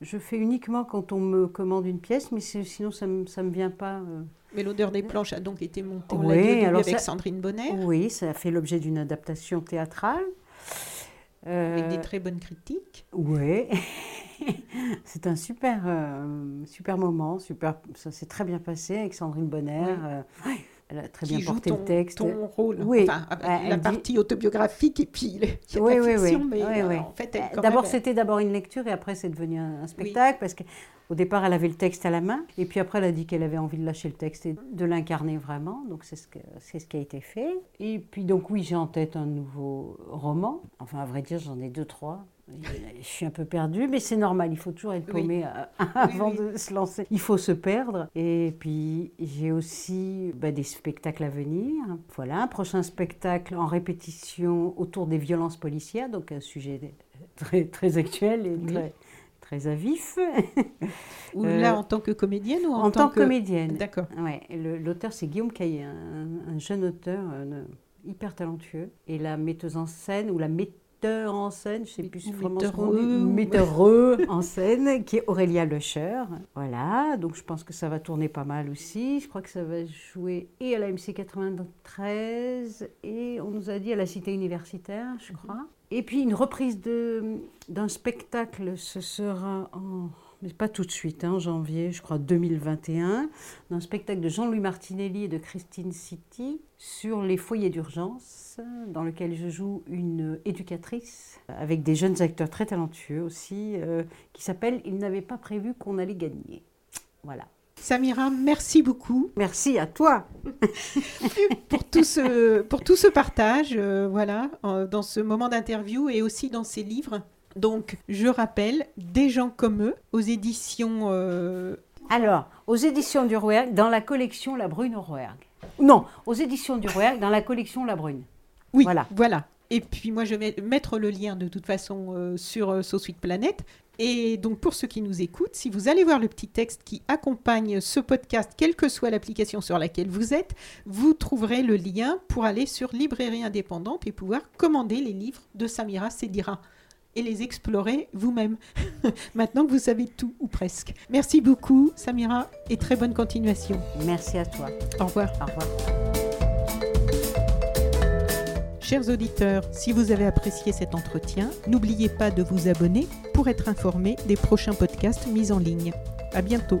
je fais uniquement quand on me commande une pièce, mais sinon ça ne me vient pas. euh. Mais l'odeur des planches a donc été montée, on Oui, alors avec ça- Sandrine Bonnet, Oui, ça a fait l'objet d'une adaptation théâtrale. avec Euh, des très bonnes critiques. Oui, (laughs) c'est un super, euh, super moment, super, ça s'est très bien passé avec Sandrine Bonner. Oui. euh, ouais, elle a très qui bien joue porté ton, le texte. ton rôle. Oui, Enfin, la dit- partie autobiographique et puis le- il y a Oui, la oui, fiction, mais euh, en fait, Euh, D'abord, même, c'était d'abord une lecture et après, c'est devenu un, un spectacle parce qu'au départ, elle avait le texte à la main et puis après, elle a dit qu'elle avait envie de lâcher le texte et de l'incarner vraiment. Donc, c'est ce, que- c'est ce qui a été fait. Et puis, donc, oui, j'ai en tête un nouveau roman. Enfin, à vrai dire, j'en ai deux, trois. Je suis un peu perdue, mais c'est normal, il faut toujours être paumé euh, avant oui. de se lancer. Il faut se perdre. Et puis, j'ai aussi bah, des spectacles à venir. Voilà, un prochain spectacle en répétition autour des violences policières, donc un sujet très, très actuel et très, très à vif. Ou euh, là, en tant que comédienne ou en, en tant que que comédienne. D'accord. Ouais, l'auteur, c'est Guillaume Caillé, un, un jeune auteur euh, hyper talentueux. Et la metteuse en scène ou la metteur metteur en scène, je sais plus vraiment ce qu'on dit, heureux. metteur heureux en scène, qui est Aurélia Lecher. Voilà, donc je pense que ça va tourner pas mal aussi. Je crois que ça va jouer et à la MC 93 et on nous a dit à la Cité universitaire, je crois. Et puis une reprise d'un spectacle, ce sera en mais pas tout de suite, hein, en janvier, je crois 2021, d'un spectacle de Jean-Louis Martinelli et de Christine City sur les foyers d'urgence, dans lequel je joue une éducatrice avec des jeunes acteurs très talentueux aussi, euh, qui s'appelle Il n'avait pas prévu qu'on allait gagner. Voilà. Samira, merci beaucoup Merci à toi. (laughs) pour tout ce, pour tout ce partage, euh, voilà, dans ce moment d'interview et aussi dans ces livres. Donc, je rappelle, Des gens comme eux, aux éditions... euh, Alors, aux éditions du Rouergue, dans la collection La Brune au Rouergue. Non, aux éditions du Rouergue, dans la collection La Brune. Oui, Voilà. voilà. Et puis moi, je vais mettre le lien de toute façon euh, sur euh, So Sweet Planet. Et donc, pour ceux qui nous écoutent, si vous allez voir le petit texte qui accompagne ce podcast, quelle que soit l'application sur laquelle vous êtes, vous trouverez le lien pour aller sur Librairie Indépendante et pouvoir commander les livres de Samira Sedira et les explorer vous-même. (laughs) Maintenant que vous savez tout, ou presque. Merci beaucoup, Samira, et très bonne continuation. Merci à toi. Au revoir. Au revoir. Chers auditeurs, si vous avez apprécié cet entretien, n'oubliez pas de vous abonner pour être informé des prochains podcasts mis en ligne. À bientôt.